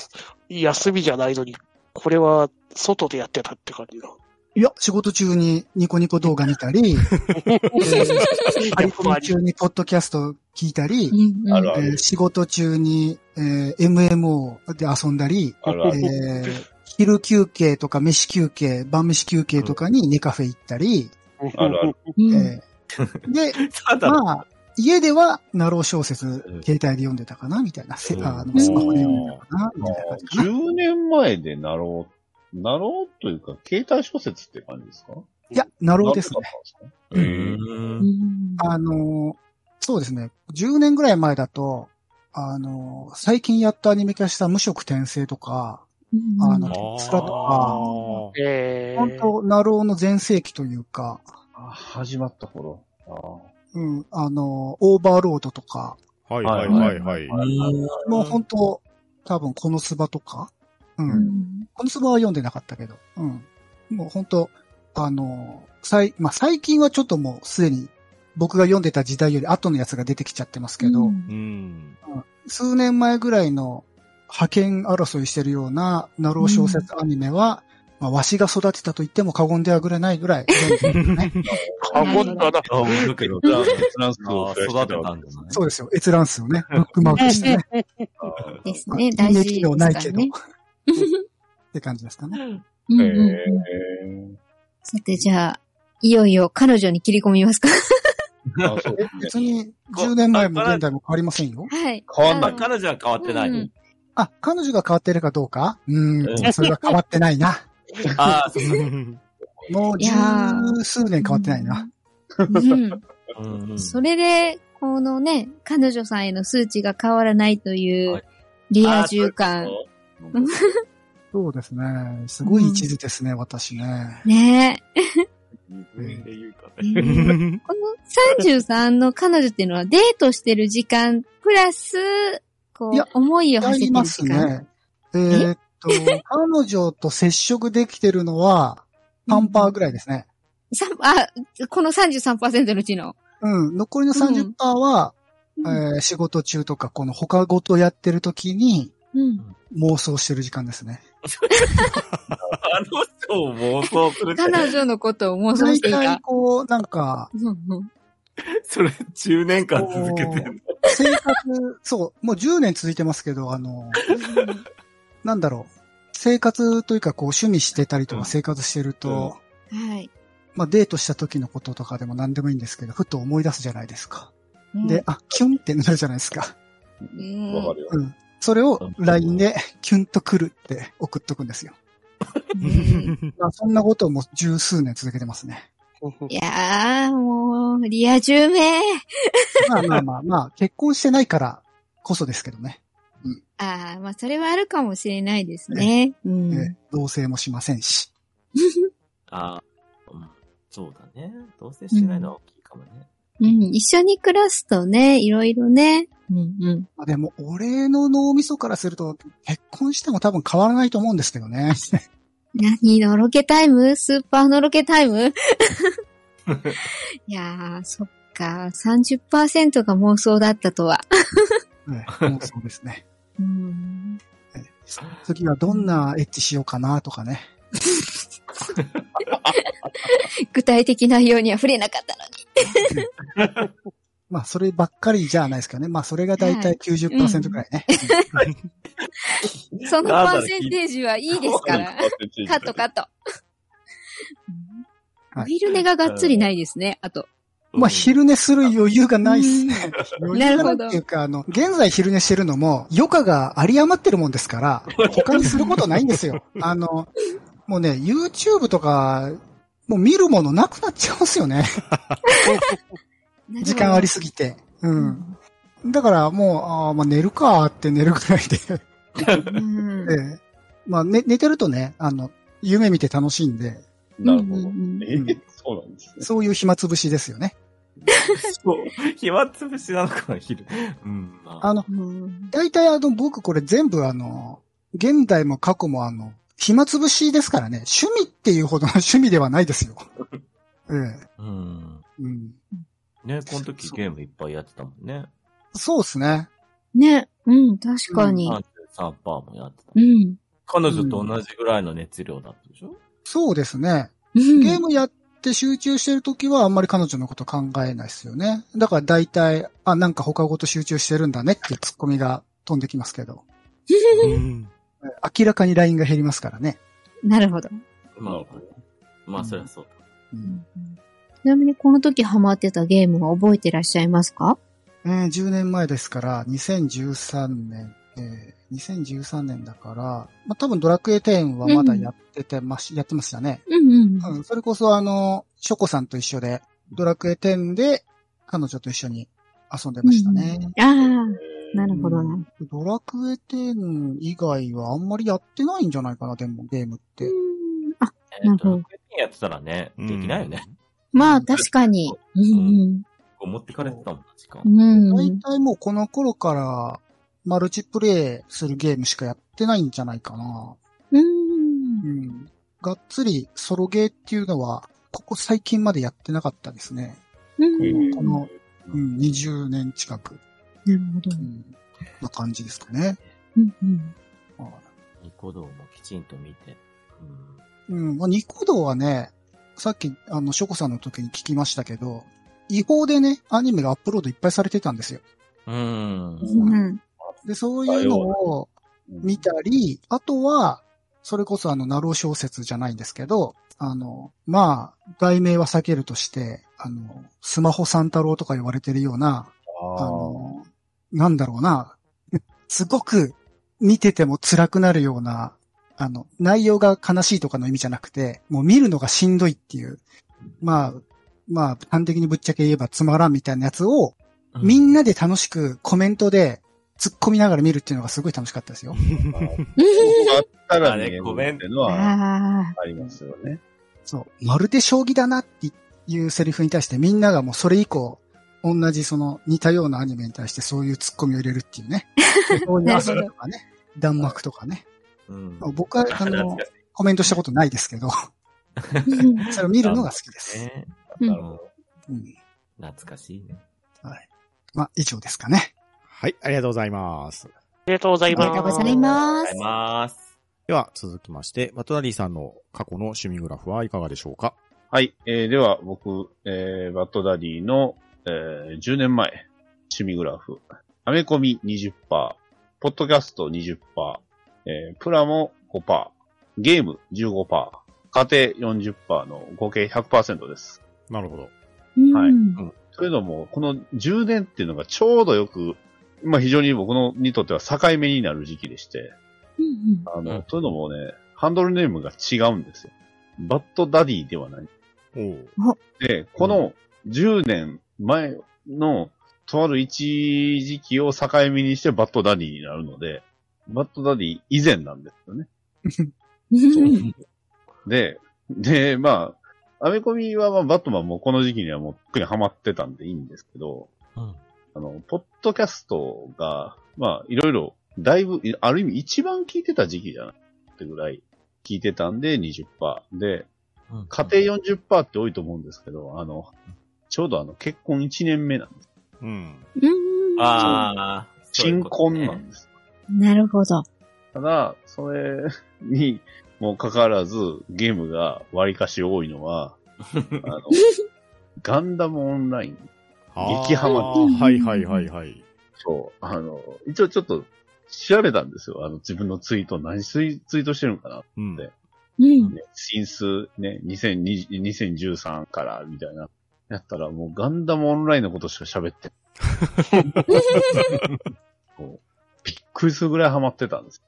休みじゃないのに、これは外でやってたって感じだ。いや、仕事中にニコニコ動画見たり、えー、アリプリ中にポッドキャスト聞いたり、うんうんあるあるえー仕事中に、えー MMO で遊んだり、あるある。えー昼休憩とか飯休憩、晩飯休憩とかにネカフェ行ったり、あるある。で、ただ、まあ、家では、なろう小説うん、携帯で読んでたかなみたいな。せうんあの、スマホで読んでたかなみたいな感じかな。10年前でなろう、なろうというか、携帯小説って感じですか？いや、なろうですね。うあの、そうですね。10年ぐらい前だと、あの、最近やっとアニメ化した無職転生とか、あのスラとかえー、本当なろうの全盛期というか、あ始まった頃。あうん、あの、オーバーロードとか、はいはい。はいはい。もう本当、多分このスバとか、う、うん。んこのスバは読んでなかったけど、うん。もう本当あの、最、まあ、最近はちょっともうすでに僕が読んでた時代より後のやつが出てきちゃってますけど、うん。うん。数年前ぐらいの派遣争いしてるようなナロー小説アニメは、まあ、わしが育てたと言っても過言ではぐらないぐらい。過言だな。あ、だけど、フランスフランスをあ増やして育てたんですね。そうですよ。閲覧数をね、ブックマークしてね。ですね。大事機能ないけど。っ。て感じですかね。へうんうんうんーさて、じゃあ、いよいよ彼女に切り込みますかあそうえ別に10年前も現代も変わりませんよ。はい。変わんない彼女は変わってない。うんあ、彼女が変わってるかどうか？うんん、それは変わってないな。ああ、そ うもういやー十数年変わってないな。うんそれで、このね、彼女さんへの数値が変わらないというはい、リア充感。うんそうですね。すごい一途ですね、私ね。ねえ。ね。この33の彼女っていうのはデートしてる時間、プラス、こういや、思いをあ馳せてるります時間。ね。えーっと、彼女と接触できてるのは、3パーぐらいですね。さあ、この33%のうちの。うん。残りの30%は、うんえー仕事中とか、この他事やってる時にうん妄想してる時間ですね。あの人を妄想する彼女のことを妄想大していた体。こう、なんか、うんうん それ10年間続けてんの？生活、そう、もう10年続いてますけど、あの、なんだろう。生活というか、こう、趣味してたりとうんか生活してると、はい。まあ、デートした時のこととかでも何でもいいんですけど、ふと思い出すじゃないですか。うんで、、あ、キュンってなるじゃないですか。うんわかるよ。うん。それを LINE でキュンと来るって送っとくんですよ。そんなことをもう十数年続けてますね。いやー、もう、リア充めまあまあまあまあ、結婚してないからこそですけどね。ああ、まあ、それはあるかもしれないですね。うん。え同棲もしませんし。あーうんそうだね。同棲しないのは大きいかもね。うん、一緒に暮らすとね、いろいろね。うんうん。まあ、でも、俺の脳みそからすると、結婚しても多分変わらないと思うんですけどね。何のろけタイム？スーパーのろけタイム？いやー、そっか。30%が妄想だったとは。ねもうそうですね。うん。次はどんなエッチしようかなとかね。具体的内容には触れなかったのに。まあ、そればっかりじゃないですけどね。まあ、それがだいたい90%くらいね。そのパーセンテージはいいですから。カットカット。おはい昼寝ががっつりないですね、あと。まあ、昼寝する余裕がないっすね。余裕がないなるほどっていうか、あの、現在昼寝してるのも、余暇が有り余ってるもんですから、他にすることないんですよ。あの、もうね、YouTube とか、もう見るものなくなっちゃうんですよね。時間ありすぎて。う。うんだからもう、あーまあ寝るかーって寝るくらいで。ん。ええまあ、ね、寝てるとね、あの、夢見て楽しいんで、なるほど。うんうんうんえそうなんですね。そういう暇つぶしですよね。そう。暇つぶしなのかな、昼。うん。まあ、あの、うん大体あの、僕これ全部あの、現代も過去もあの、暇つぶしですからね、趣味っていうほどの趣味ではないですよ。ええうん。うん。ね、この時ゲームいっぱいやってたもんね。そうですね。ね、うん、確かに。33%もやってた。うん。彼女と同じぐらいの熱量だったでしょ？そうですね。うんゲームやって集中してるときはあんまり彼女のこと考えないですよね。だから大体、あ、なんか他ごと集中してるんだねっていうツッコミが飛んできますけど、うん 明らかに LINE が減りますからね。なるほど。まあ、まあ、そりゃそうだ。うんちなみにこの時ハマってたゲームは覚えてらっしゃいますか？えー10年前ですから、2013年、えー2013年だから、まあ、多分ドラクエ10はまだやっててまし、やってましたね。うんうん。うん、それこそあの、ショコさんと一緒で、ドラクエ10で彼女と一緒に遊んでましたね。ああ、なるほどな。ドラクエ10以外はあんまりやってないんじゃないかな、でもゲームって。うんあ、えっと、なるほどドラクエ10やってたらね、できないよね。まあ確かに。うんこう持ってかれてたもん、時間う。ん。う大ん。体もうこの頃からマルチプレイするゲームしかやってないんじゃないかな。うん。うん。がっつりソロゲーっていうのは、ここ最近までやってなかったですね。うん。この、うん、20年近く、なるほどう。ん、な感じですかね。うんうん。はニコ動もきちんと見て。いうん、まあ、ニコ動はね、さっき、あの、ショコさんの時に聞きましたけど、違法でね、アニメがアップロードいっぱいされてたんですよ。うん。うん。うん。で、そういうのを見たり、あとは、それこそあの、ナロー小説じゃないんですけど、あの、まあ、題名は避けるとして、あの、スマホ三太郎とか言われてるような、ああの、なんだろうな、すごく見てても辛くなるような、あの、内容が悲しいとかの意味じゃなくて、もう見るのがしんどいっていう、まあ、まあ、端的にぶっちゃけ言えばつまらんみたいなやつを、みんなで楽しくコメントで突っ込みながら見るっていうのがすごい楽しかったですよ。あったらね、ごめんっていうのはありますよね。そう。まるで将棋だなっていうセリフに対してみんながもうそれ以降、同じその似たようなアニメに対してそういうツッコミを入れるっていうね。そういう遊びとかね。弾幕とかね。うん。僕は、あのコメントしたことないですけど、それを見るのが好きです。なるほど。うん。懐かしいね。はい。まあ、以上ですかね。はい、ありがとうございます。ありがとうございあります。がとうございますありがとうござい。ます。では、続きまして、バトダディさんの過去の趣味グラフはいかがでしょうか？はい。えー、では、僕、えー、バッドダディの、えー、10年前、趣味グラフ。アメコミ20%、ポッドキャスト20%、えー、プラモ5%、ゲーム15%、家庭40%の合計100%です。なるほど。はい。うん。というのも、この10年っていうのがちょうどよく、まあ非常に僕のにとっては境目になる時期でして、うんあの、うん。というのもね、ハンドルネームが違うんですよ。バッドダディではない。で、この10年前のとある一時期を境目にしてバッドダディになるので、バッドダディ以前なんですよね。う んで、で、まあ、アメコミはまあバットマンもこの時期にはもうとっくにハマってたんでいいんですけど、うん。あの、ポッドキャストが、まあ、いろいろ、だいぶ、いある意味一番聞いてた時期じゃないってぐらい聞いてたんで20%。で、うん家庭40%って多いと思うんですけど、あの、ちょうどあの、結婚1年目なんです。うん。うんああ。新婚なんです。なるほど。ただ、それにもかかわらず、ゲームが割かし多いのは、あの、ガンダムオンライン。激ハマあーはいはいはいはい。そう、あの、一応ちょっと調べたんですよ。あの、自分のツイート、何ツイツイートしてるのかなうん。でうん。ね、シンスね、2020 2013からみたいな。やったらもうガンダムオンラインのことしか喋ってない こうびっくりするぐらいハマってたんです。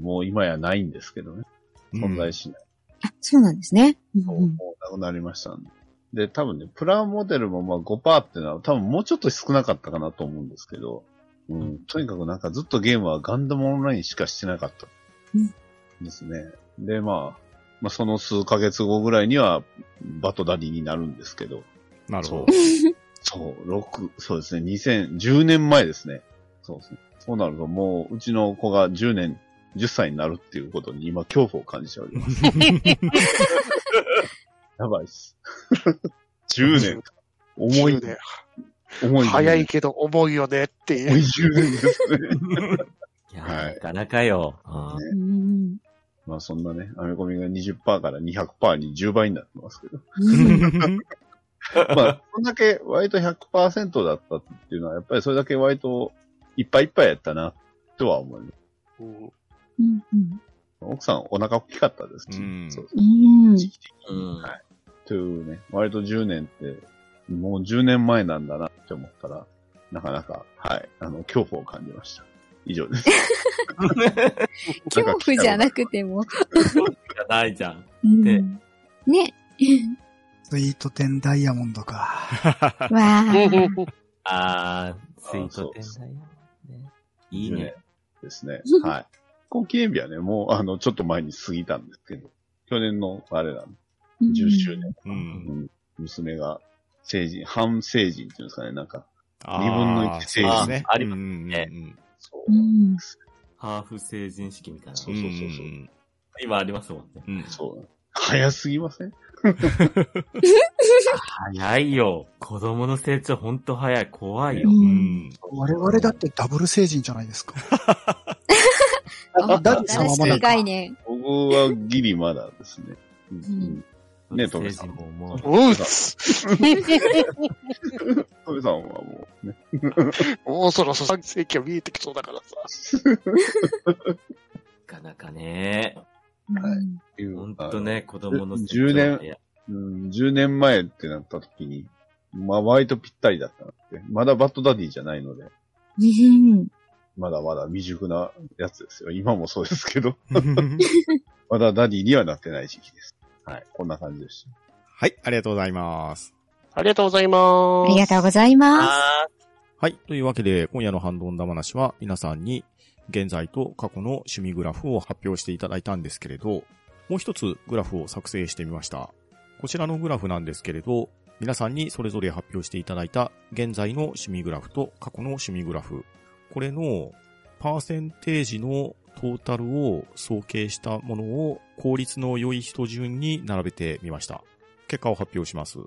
もう今やないんですけどね。存在しない。あ、そうなんですね。うんもうなくなりましたんで。で、多分ね、プラモデルもまあ5%っていうのは多分もうちょっと少なかったかなと思うんですけど、うん、とにかくなんかずっとゲームはガンダムオンラインしかしてなかった。うんですね。で、まあ、まあその数ヶ月後ぐらいにはバトダディになるんですけど、なるほど。そう、6、そうですね、2010年前ですね。そうですね。そうなるともう、うちの子が10年、10歳になるっていうことに今恐怖を感じております。やばいっす。10年か。重い10、年重い。早いけど重いよねっていう。重い10年ですね。いや、はいなかなかよ。あーうんまあそんなね、アメコミが20%から200%に10倍になってますけど。う んまあ、そんだけ割と100%だったっていうのは、やっぱりそれだけ割といっぱいいっぱいやったな、とは思います。うんうんうん奥さんお腹大きかったですし、うんそううん時期的にうんはい。というね、割と10年って、もう10年前なんだなって思ったら、なかなか、はい、あの、恐怖を感じました。以上です。恐怖じゃなくても。じゃないじゃん。うんでね。スイート10ダイヤモンドか。わあ。あー、スイートあそう店だよ。ねいいね。ですね。はい。この記念日はね、もう、あの、ちょっと前に過ぎたんですけど、去年の、あれなんで、10周年。う。うんん娘が、成人、半成人っていうんですかね、なんか、二分の一そうですね。ありますねそうう。ん。ハーフ成人式みたいな。そうそうそうそう今ありますもんね。そう。早すぎません？早いよ。子供の成長ほんと早い。怖いよ。我々だってダブル成人じゃないですか。あダディさんはまだ？新しい概念。僕はギリまだですね。うんんね、トメさん。もトうっす。メさんはもうね、もうそろそろ3世紀は見えてきそうだからさ。なかなかね。はいほんとね、子供の成長10年うん、10年前ってなった時に、まあ割とぴったりだったなって。まだバッドダディじゃないので、うんまだまだ未熟なやつですよ。今もそうですけど、まだダディにはなってない時期です。はい。こんな感じでした。はい、ありがとうございます。ありがとうございます。ありがとうございます。あはい。というわけで、今夜のハンドンダ話は皆さんに現在と過去の趣味グラフを発表していただいたんですけれど、もう一つグラフを作成してみました。こちらのグラフなんですけれど、皆さんにそれぞれ発表していただいた現在の趣味グラフと過去の趣味グラフ。これのパーセンテージのトータルを総計したものを効率の良い人順に並べてみました。結果を発表します。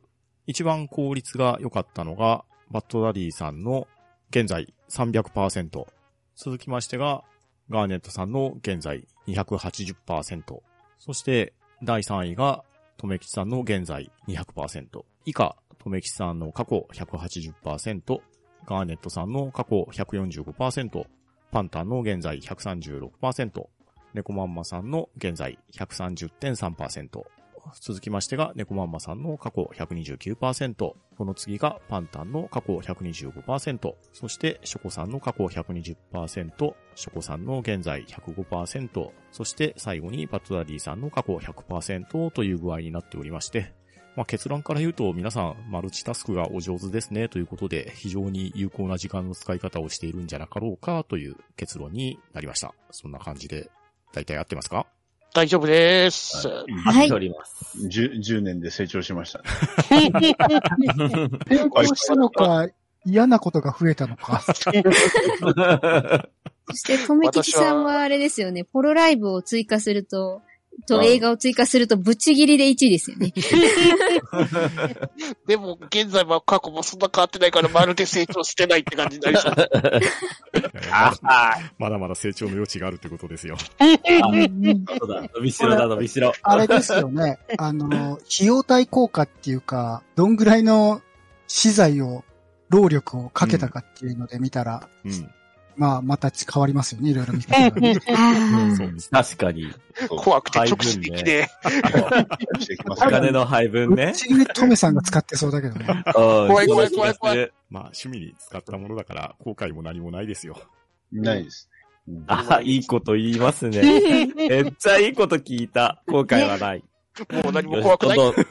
一番効率が良かったのが、バッドダディさんの現在300%。続きましてが、ガーネットさんの現在280%。そして、第3位が、とめきちさんの現在200%。以下、とめきちさんの過去180%。ガーネットさんの過去145%。パンタンの現在136%。ネコマンマさんの現在130.3%。続きましてが、ネコマンマさんの過去129%。この次がパンタンの過去125%。そして、ショコさんの過去120%。ショコさんの現在105%。そして、最後にバットダディさんの過去100%という具合になっておりまして、まあ、結論から言うと皆さんマルチタスクがお上手ですねということで非常に有効な時間の使い方をしているんじゃなかろうかという結論になりました。そんな感じで大体合ってますか？大丈夫です。はいります。10, 10年で成長しましたね。成功したのか、嫌なことが増えたのか。そして、とめきちさんはあれですよね、ポロライブを追加すると、とあ映画を追加すると、ぶっちぎりで1位ですよね。でも、現在も過去もそんな変わってないから、まるで成長してないって感じになりそう。ああ、まだまだ成長の余地があるってことですよ。そうだ、伸びしろだ、伸びしろ。あれですよね。あの、費用対効果っていうか、どんぐらいの資材を、労力をかけたかっていうので見たら、うん。まあ、また変わりますよね、いろいろ見方がね。うです。確かに。怖くて直視できねしてきますお金の配分ね。ちぎりトメさんが使ってそうだけどね。怖い怖い怖い怖いまあ趣味に使ったものだから後悔も何もないですよ。ないです。うんあ、いいこと言いますね。めっちゃいいこと聞いた。後悔はない。え。もう何も怖くない。どんどん、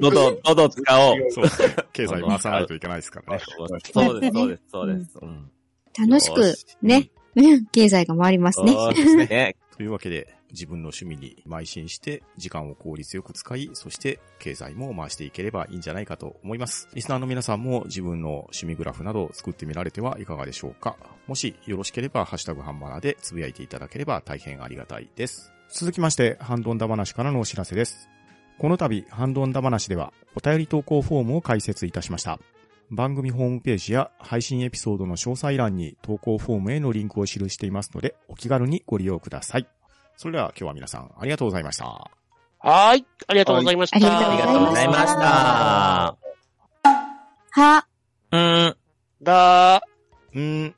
どんどん、どんどん使おう。そうですね。経済回さないといけないですからね。そうです、そうです、そうです。うん楽しくね、うん経済が回りますね。ですね。というわけで、自分の趣味に邁進して、時間を効率よく使い、そして経済も回していければいいんじゃないかと思います。リスナーの皆さんも自分の趣味グラフなどを作ってみられてはいかがでしょうか。もしよろしければ、ハッシュタグハンバナでつぶやいていただければ大変ありがたいです。続きまして、ハンドンダ話からのお知らせです。この度、ハンドンダ話では、お便り投稿フォームを開設いたしました。番組ホームページや配信エピソードの詳細欄に投稿フォームへのリンクを記していますので、お気軽にご利用ください。それでは今日は皆さんありがとうございました。はーい。ありがとうございました。はいありがとうございました。は、うん。だん、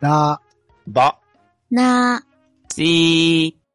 だ、ば。な、しー。